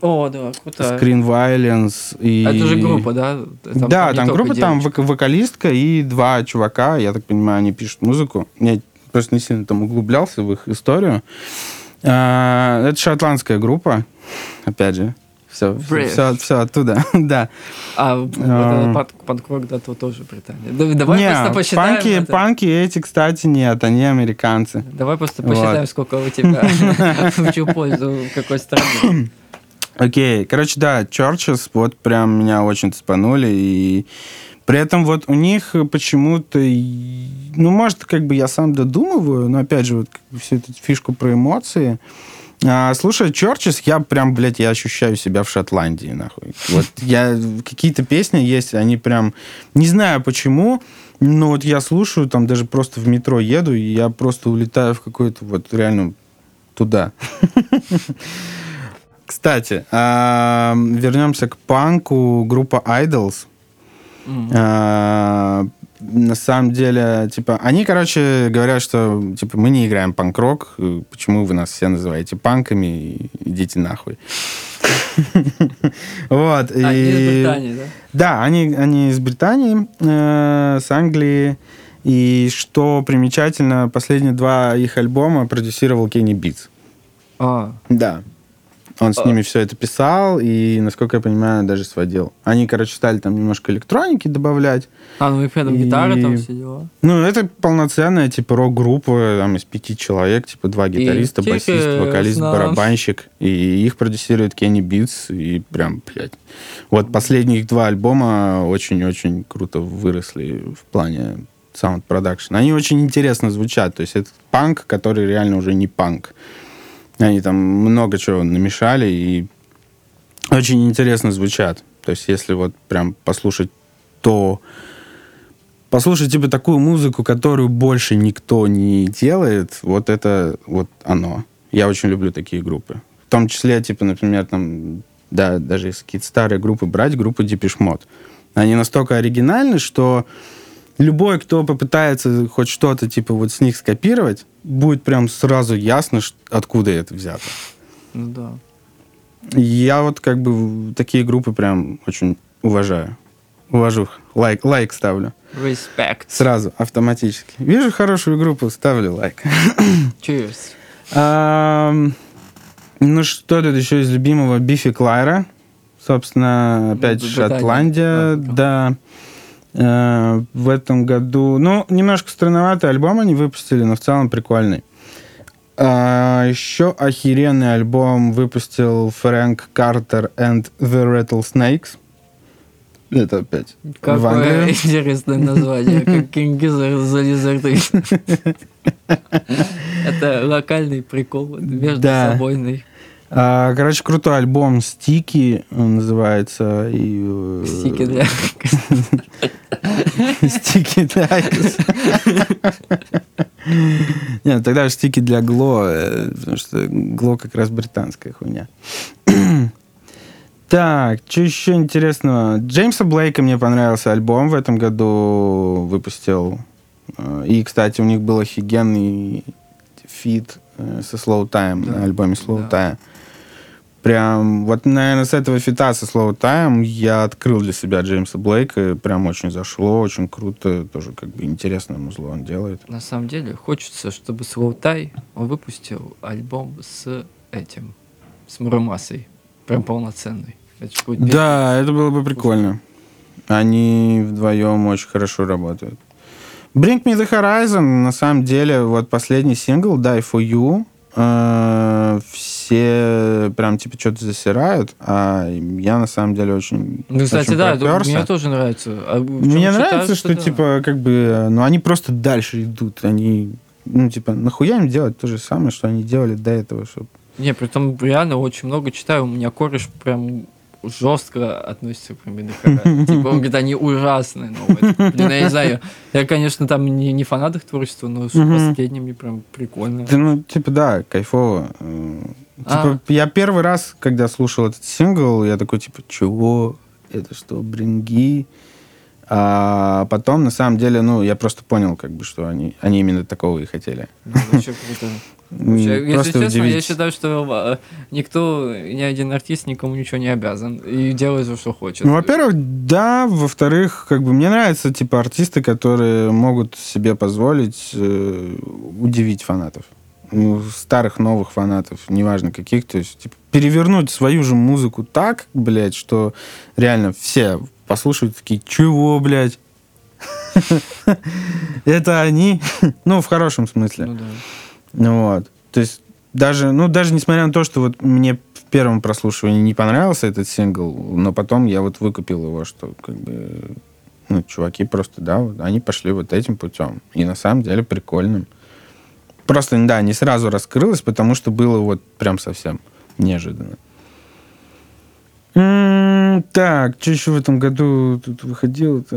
О, да, круто. Screen Violence и... Это же группа, да? да, не там только группа, там вок- вокалистка и два чувака, я так понимаю, они пишут музыку. Я просто не сильно там углублялся в их историю. А, Это шотландская группа, опять же. Все, British. все, оттуда, да. А, вот А. этот панк- панк-рок, да, то тоже Британия. Да- Давай Не, просто посчитаем. панки, это. панки эти, кстати, нет, они американцы. Давай просто Вот. посчитаем, сколько у тебя в чью пользу в какой стране. Окей, короче, да, Churches вот прям меня очень цепанули, и при этом вот у них почему-то, ну, может, как бы я сам додумываю, но, опять же, вот всю эту фишку про эмоции, а, слушая Churches, я прям, блядь, я ощущаю себя в Шотландии, нахуй. Вот я, какие-то песни есть, они прям, не знаю почему, но вот я слушаю, там даже просто в метро еду, и я просто улетаю в какой-то вот реально туда. Кстати, а, вернемся к панку. Группа Idols. А, на самом деле, типа, они, короче, говорят, что, типа, мы не играем панк-рок, э, почему вы нас все называете панками, идите нахуй. Вот. А, они из и- Британии, да? Да, они, они из Британии, э, с Англии. И что примечательно, последние два их альбома продюсировал Kenny Beats. А, Да. Он с А. ними все это писал и, насколько я понимаю, даже сводил. Они, короче, стали там немножко электроники добавлять. а ну и при этом И- гитары там все дела. Ну, это полноценная, типа, рок-группа, там, из пяти человек, типа, два гитариста, басист, интересно. вокалист, барабанщик. И их продюсирует Kenny Beats, и прям, блядь. Вот последние их два альбома очень-очень круто выросли в плане sound production. Они очень интересно звучат, то есть это панк, который реально уже не панк. Они там много чего намешали и очень интересно звучат. То есть если вот прям послушать то... Послушать типа такую музыку, которую больше никто не делает, вот это вот оно. Я очень люблю такие группы. В том числе, типа, например, там, да, даже если какие-то старые группы брать, группу Depeche Mode. Они настолько оригинальны, что любой, кто попытается хоть что-то типа вот с них скопировать, будет прям сразу ясно, откуда это взято. Ну да. Я вот как бы такие группы прям очень уважаю. Уважаю. Лайк, лайк ставлю. Respect. Сразу, автоматически. Вижу хорошую группу, ставлю лайк. Cheers. Ам, Ну, что тут еще из любимого? Biffy Clyro. Собственно, опять Ну. Шотландия. А, Да. Э, В этом году... Ну, немножко странноватый альбом они выпустили, но в целом прикольный. А, Еще охеренный альбом выпустил Фрэнк Картер and the Rattlesnakes. Это опять в Какое Англию. интересное название, как Кингиз за лизарды. Это локальный прикол, вот, между Да. собойный. А, Короче, крутой альбом Sticky он называется. И, э, Стики для... Стики для IQOS. Нет, тогда же стики для glo, э, потому что glo как раз британская хуйня. Так, что еще интересного? Джеймса Блейка мне понравился альбом в этом году выпустил. Э, И, кстати, у них был офигенный фит э, со slowthai. Да. на альбоме slowthai. Да. Прям, вот, наверное, с этого фита, со slowthai я открыл для себя Джеймса Блейка, прям очень зашло, очень круто, тоже как бы интересное музло он делает. На самом деле, хочется, чтобы slowthai он выпустил альбом с этим, с Mura Masa'ой. Прям полноценный. Это будет Да, это было бы прикольно. Они вдвоем очень хорошо работают. Bring Me The Horizon, на самом деле, вот последний сингл Die For You, э, все прям типа что-то засирают, а я на самом деле очень Ну, кстати, очень да, это пропёрся. мне тоже нравится. А Мне считаю, нравится, что, да. типа, как бы, ну, они просто дальше идут. Они, ну, типа, нахуя им делать то же самое, что они делали до этого, чтобы... Не, при том реально очень много читаю. У меня кореш прям жестко относится к Мидахара. Типа, он говорит, они ужасные новые. Блин, я не знаю, я, конечно, там не, не фанат их творчества, но с Мгм. последним мне прям прикольно. Да, ну, типа, да, кайфово. Э, А. Типа, я первый раз, когда слушал этот сингл, я такой, типа, чего? Это что, бринги? А потом, на самом деле, ну, я просто понял, как бы, что они, они именно такого и хотели. Ну, вообще круто. Вообще, М, если честно, я удивить. считаю, что э, никто, ни один артист никому ничего не обязан. И делает, что хочет. Ну, во-первых, да. Во-вторых, как бы мне нравятся, типа, артисты, которые могут себе позволить э, удивить фанатов. Ну, старых, новых фанатов, неважно каких. То есть, типа, перевернуть свою же музыку так, блядь, что реально все послушают такие, чего, блядь? Это они? Ну, в хорошем смысле. Ну да. Ну Вот. То есть даже, ну, даже несмотря на то, что вот мне в первом прослушивании не понравился этот сингл, но потом я вот выкупил его, что как бы, ну, чуваки просто, да, вот, они пошли вот этим путем. И на самом деле прикольным. Просто, да, не сразу раскрылось, потому что было вот прям совсем неожиданно. Так, что еще в этом году тут выходило-то?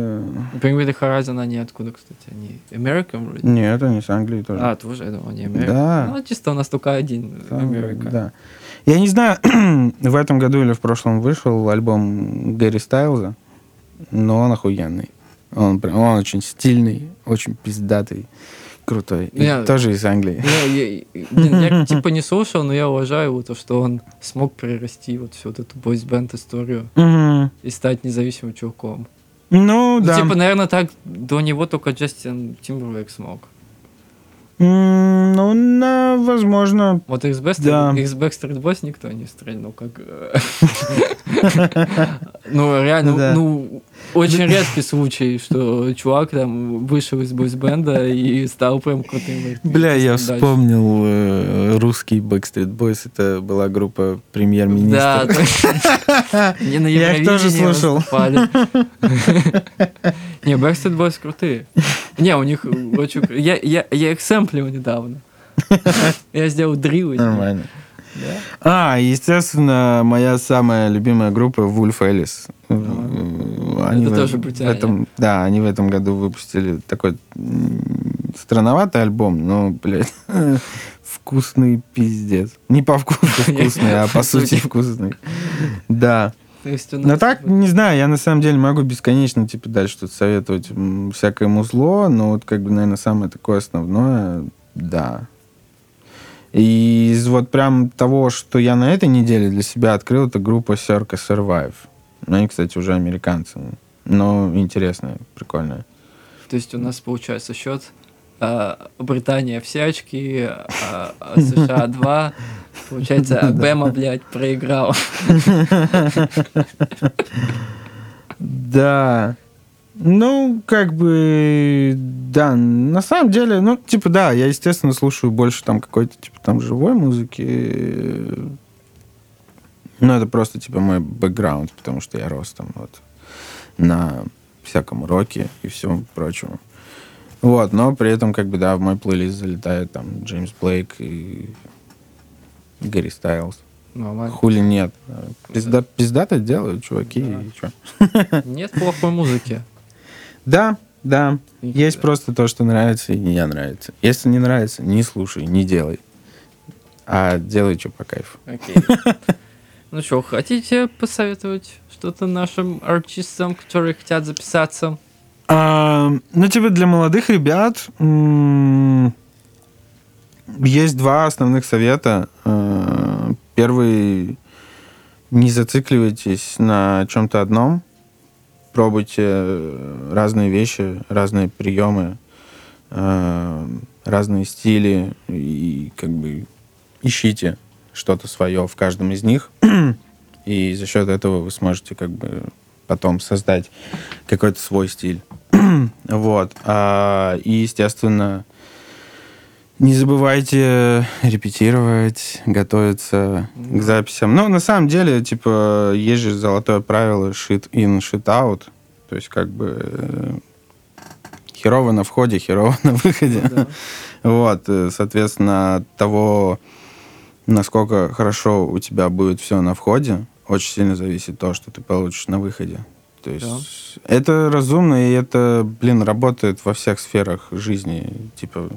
The Horizon, они откуда, кстати? Они American вроде? Нет, они с Англии тоже. А, тоже, я думал, они American. Да. Ну, чисто у нас только один Америка. Да. Я не знаю, в этом году или в прошлом вышел альбом Гэри Стайлза, но он охуенный. Он, прям, он очень стильный, очень пиздатый, крутой. И Я- тоже из Англии. Я, я- блин, я, типа не слушал, но я уважаю его, то, что он смог перерасти вот всю вот эту бойсбенд историю и стать независимым чуваком. Ну, Ну, да. типа, наверное, так до него только Джастин Тимберлейк смог. Ну, на- возможно. Вот их с Backstreet, Да. Backstreet Boys никто не стрельнул, как... э, Ну, реально, Да. ну, очень редкий случай, что чувак там вышел из бойсбенда и стал прям крутым. Бля, я вспомнил э, русский Backstreet Boys. Это была группа Да, премьер-министра. на Я их тоже слушал. Не, Backstreet Boys крутые. Не, у них очень... Я, их сэмплил недавно. Я сделал дрил. Нормально. Да? А, естественно, моя самая любимая группа Wolf Alice. Они Это в- тоже в брутально. этом, Да, они в этом году выпустили такой странноватый альбом, но, блядь, вкусный пиздец. Не по вкусу вкусный, а по сути вкусный. Да. Но так, не знаю, я на самом деле могу бесконечно, типа, дальше тут советовать всякое музло, но вот, как бы, наверное, самое такое основное, да. И из вот прям того, что я на этой неделе для себя открыл, это группа Circa Survive. Ну, Они, кстати, уже американцы, но интересная, прикольная. То есть у нас получается счет а, Британия все очки, а, а США 2. Получается, Бема, блядь, проиграл. Да. Ну, как бы, да, на самом деле, ну, типа, да, я, естественно, слушаю больше там какой-то, типа, там, живой музыки. Ну, это просто, типа, мой бэкграунд, потому что я рос там вот на всяком роке и всем прочему. Вот, но при этом, как бы, да, в мой плейлист залетает там Джеймс Блейк и Гэри Стайлз. Нормально. Хули нет. Пизда, пиздато делают, чуваки, Да. и чё. Нет плохой музыки. Да, да. Есть просто то, что нравится и не нравится. Если не нравится, не слушай, не делай. А делай, что по кайфу. Окей. Ну что, хотите посоветовать что-то нашим артистам, которые хотят записаться? А, ну, типа, для молодых ребят есть два основных совета. А, Первый не зацикливайтесь на чем-то одном, пробуйте разные вещи, разные приемы, э, разные стили и как бы ищите что-то свое в каждом из них, и за счет этого вы сможете как бы потом создать какой-то свой стиль. вот. А, и, естественно, не забывайте репетировать, готовиться к записям. Ну, на самом деле, типа, есть же золотое правило shit in, shit out. То есть, как бы, э, херово на входе, херово на выходе. Ну, да. Вот, э, соответственно, от того, насколько хорошо у тебя будет все на входе, очень сильно зависит то, что ты получишь на выходе. То есть да. это разумно, и это, блин, работает во всех сферах жизни. Типа,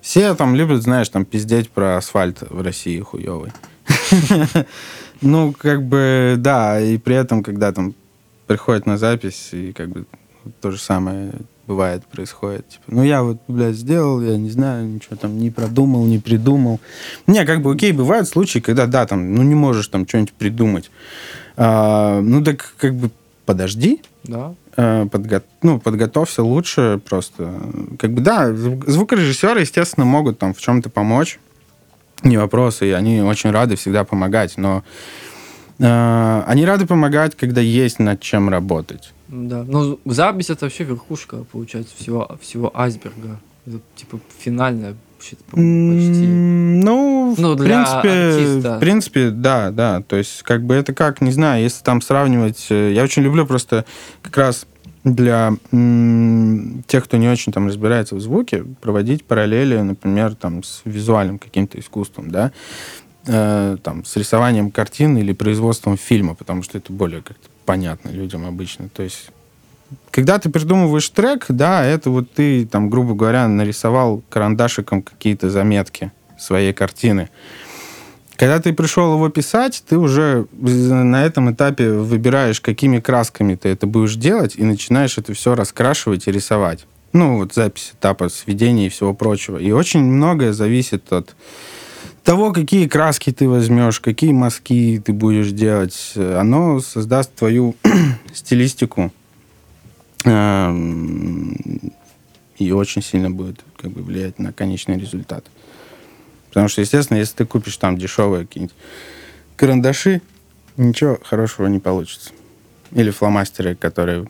все там любят, знаешь, там пиздеть про асфальт в России хуёвый. Ну, как бы, да, и при этом, когда там приходит на запись, и как бы то же самое бывает, происходит. Типа, ну, я вот, блядь, сделал, я не знаю, ничего там не продумал, не придумал. Не, как бы, окей, бывают случаи, когда, да, там, ну, не можешь там что-нибудь придумать. А, ну, так, как бы, подожди. Да. Э, подго... Ну, подготовься лучше просто. Как бы, да, звукорежиссеры, естественно, могут там в чем-то помочь. Не вопрос, и они очень рады всегда помогать, но э, они рады помогать, когда есть над чем работать. Да, ну запись это вообще верхушка, получается, всего, всего айсберга. Это, типа финальная почти. Ну, ну, в принципе, артиста. в принципе, да, да. То есть, как бы это как, не знаю, если там сравнивать... Э, я очень люблю просто как раз для тех, кто не очень там разбирается в звуке, проводить параллели, например, там с визуальным каким-то искусством, да, э, там с рисованием картин или производством фильма, потому что это более как-то понятно людям обычно. То есть когда ты придумываешь трек, да, это вот ты, там, грубо говоря, нарисовал карандашиком какие-то заметки своей картины. Когда ты пришел его писать, ты уже на этом этапе выбираешь, какими красками ты это будешь делать, и начинаешь это все раскрашивать и рисовать. Ну, вот запись этапа сведения и всего прочего. И очень многое зависит от того, какие краски ты возьмешь, какие мазки ты будешь делать. Оно создаст твою стилистику и очень сильно будет как бы влиять на конечный результат. Потому что, естественно, если ты купишь там дешевые какие-нибудь карандаши, ничего хорошего не получится. Или фломастеры, которые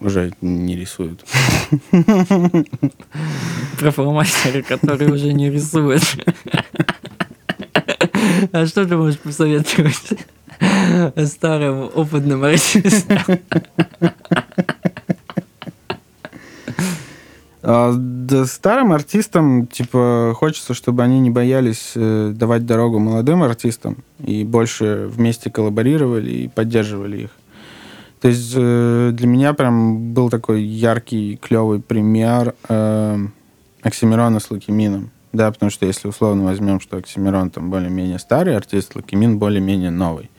уже не рисуют. Про фломастеры, которые уже не рисуют. А что ты можешь посоветовать старым опытным артистам? А, да, старым артистам, типа, хочется, чтобы они не боялись э, давать дорогу молодым артистам и больше вместе коллаборировали и поддерживали их. То есть э, для меня прям был такой яркий, клевый пример э, Оксимирона с Локимином. Да, потому что если условно возьмем, что Оксимирон там более-менее старый артист, Локимин более-менее новый.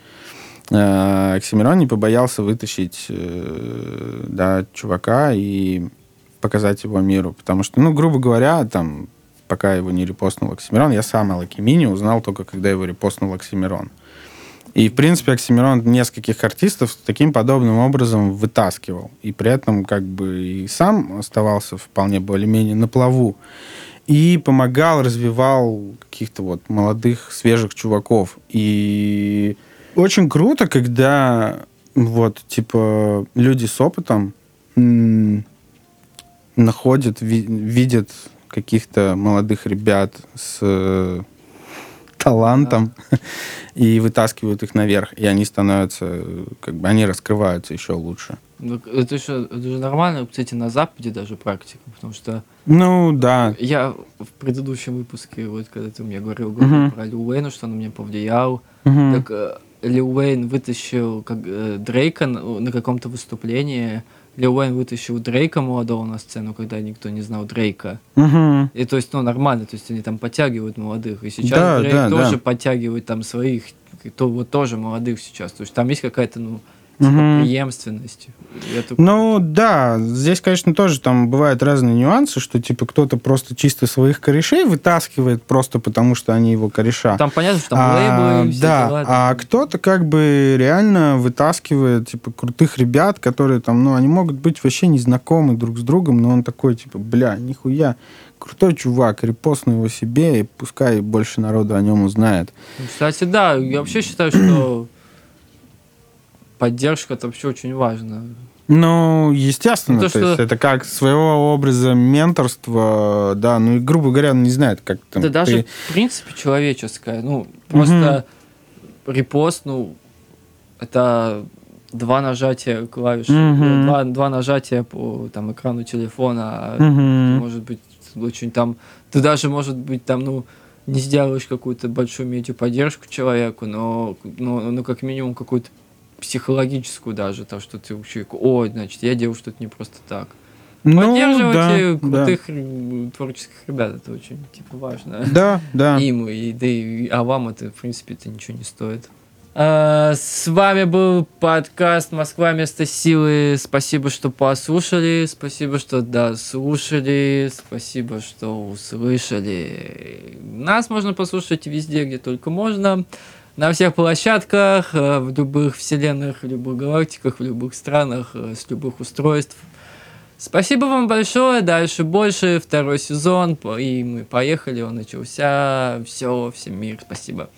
Э, Оксимирон не побоялся вытащить да, чувака и показать его миру. Потому что, ну, грубо говоря, там, пока его не репостнул Оксимирон, я сам о Локимине узнал только, когда его репостнул Оксимирон. И, в принципе, Оксимирон нескольких артистов таким подобным образом вытаскивал. И при этом как бы и сам оставался вполне более-менее на плаву. И помогал, развивал каких-то вот молодых, свежих чуваков. И очень круто, когда вот, типа, люди с опытом находят, ви- видят каких-то молодых ребят с э, талантом да. и вытаскивают их наверх, и они становятся, как бы, они раскрываются еще лучше. Ну, это же, это же нормально, кстати, на Западе даже практика, потому что... Ну, да. Я в предыдущем выпуске, вот когда ты мне говорил, говорил uh-huh. про Лил Уэйна, что он мне повлиял, uh-huh. так э, Лил Уэйн вытащил как, э, Дрейка на, на каком-то выступлении, Лил Уэйн вытащил Дрейка молодого на сцену, когда никто не знал Дрейка. Угу. И то есть, ну, нормально, то есть они там подтягивают молодых. И сейчас да, Дрейк да, тоже да. подтягивает там своих, то вот тоже молодых сейчас. То есть там есть какая-то, ну, типа, Мгм. преемственность. Я так- Ну да, здесь, конечно, тоже там бывают разные нюансы, что типа кто-то просто чисто своих корешей вытаскивает просто потому, что они его кореша. Там понятно, что там А, лейблы да, дела. а кто-то как бы реально вытаскивает типа крутых ребят, которые там, ну, они могут быть вообще незнакомы друг с другом, но он такой типа, бля, нихуя, крутой чувак, репостну его себе, и пускай больше народу о нем узнает. Кстати, да, я вообще считаю, что поддержка это вообще очень важно. Ну, естественно, Ну, то, то, что- есть это как своего образа менторства, да, ну и, грубо говоря, он не знает, как там да даже, ты- в принципе, человеческое. Ну, просто репост, ну, это два нажатия клавиш, Мгм. два, два нажатия по там, экрану телефона. Мгм. Может быть, очень там... Ты даже, может быть, там, ну, не сделаешь какую-то большую медиа поддержку человеку, но, но, ну, как минимум, какую-то психологическую даже, то, что ты человеку, ой, значит, я делаю что-то не просто так. Ну, Поддерживайте да, да. крутых м, творческих ребят, это очень, типа, важно. Да, да. Им, и, да и, а вам это, в принципе, это ничего не стоит. А, С вами был подкаст «Москва. Место силы». Спасибо, что послушали. Спасибо, что дослушали. Спасибо, что услышали. Нас можно послушать везде, где только можно. На всех площадках, э, в любых вселенных, в любых галактиках, в любых странах, э, с любых устройств. Спасибо вам большое. Дальше больше. Второй сезон. И мы поехали. Он начался. Все, всем мир. Спасибо.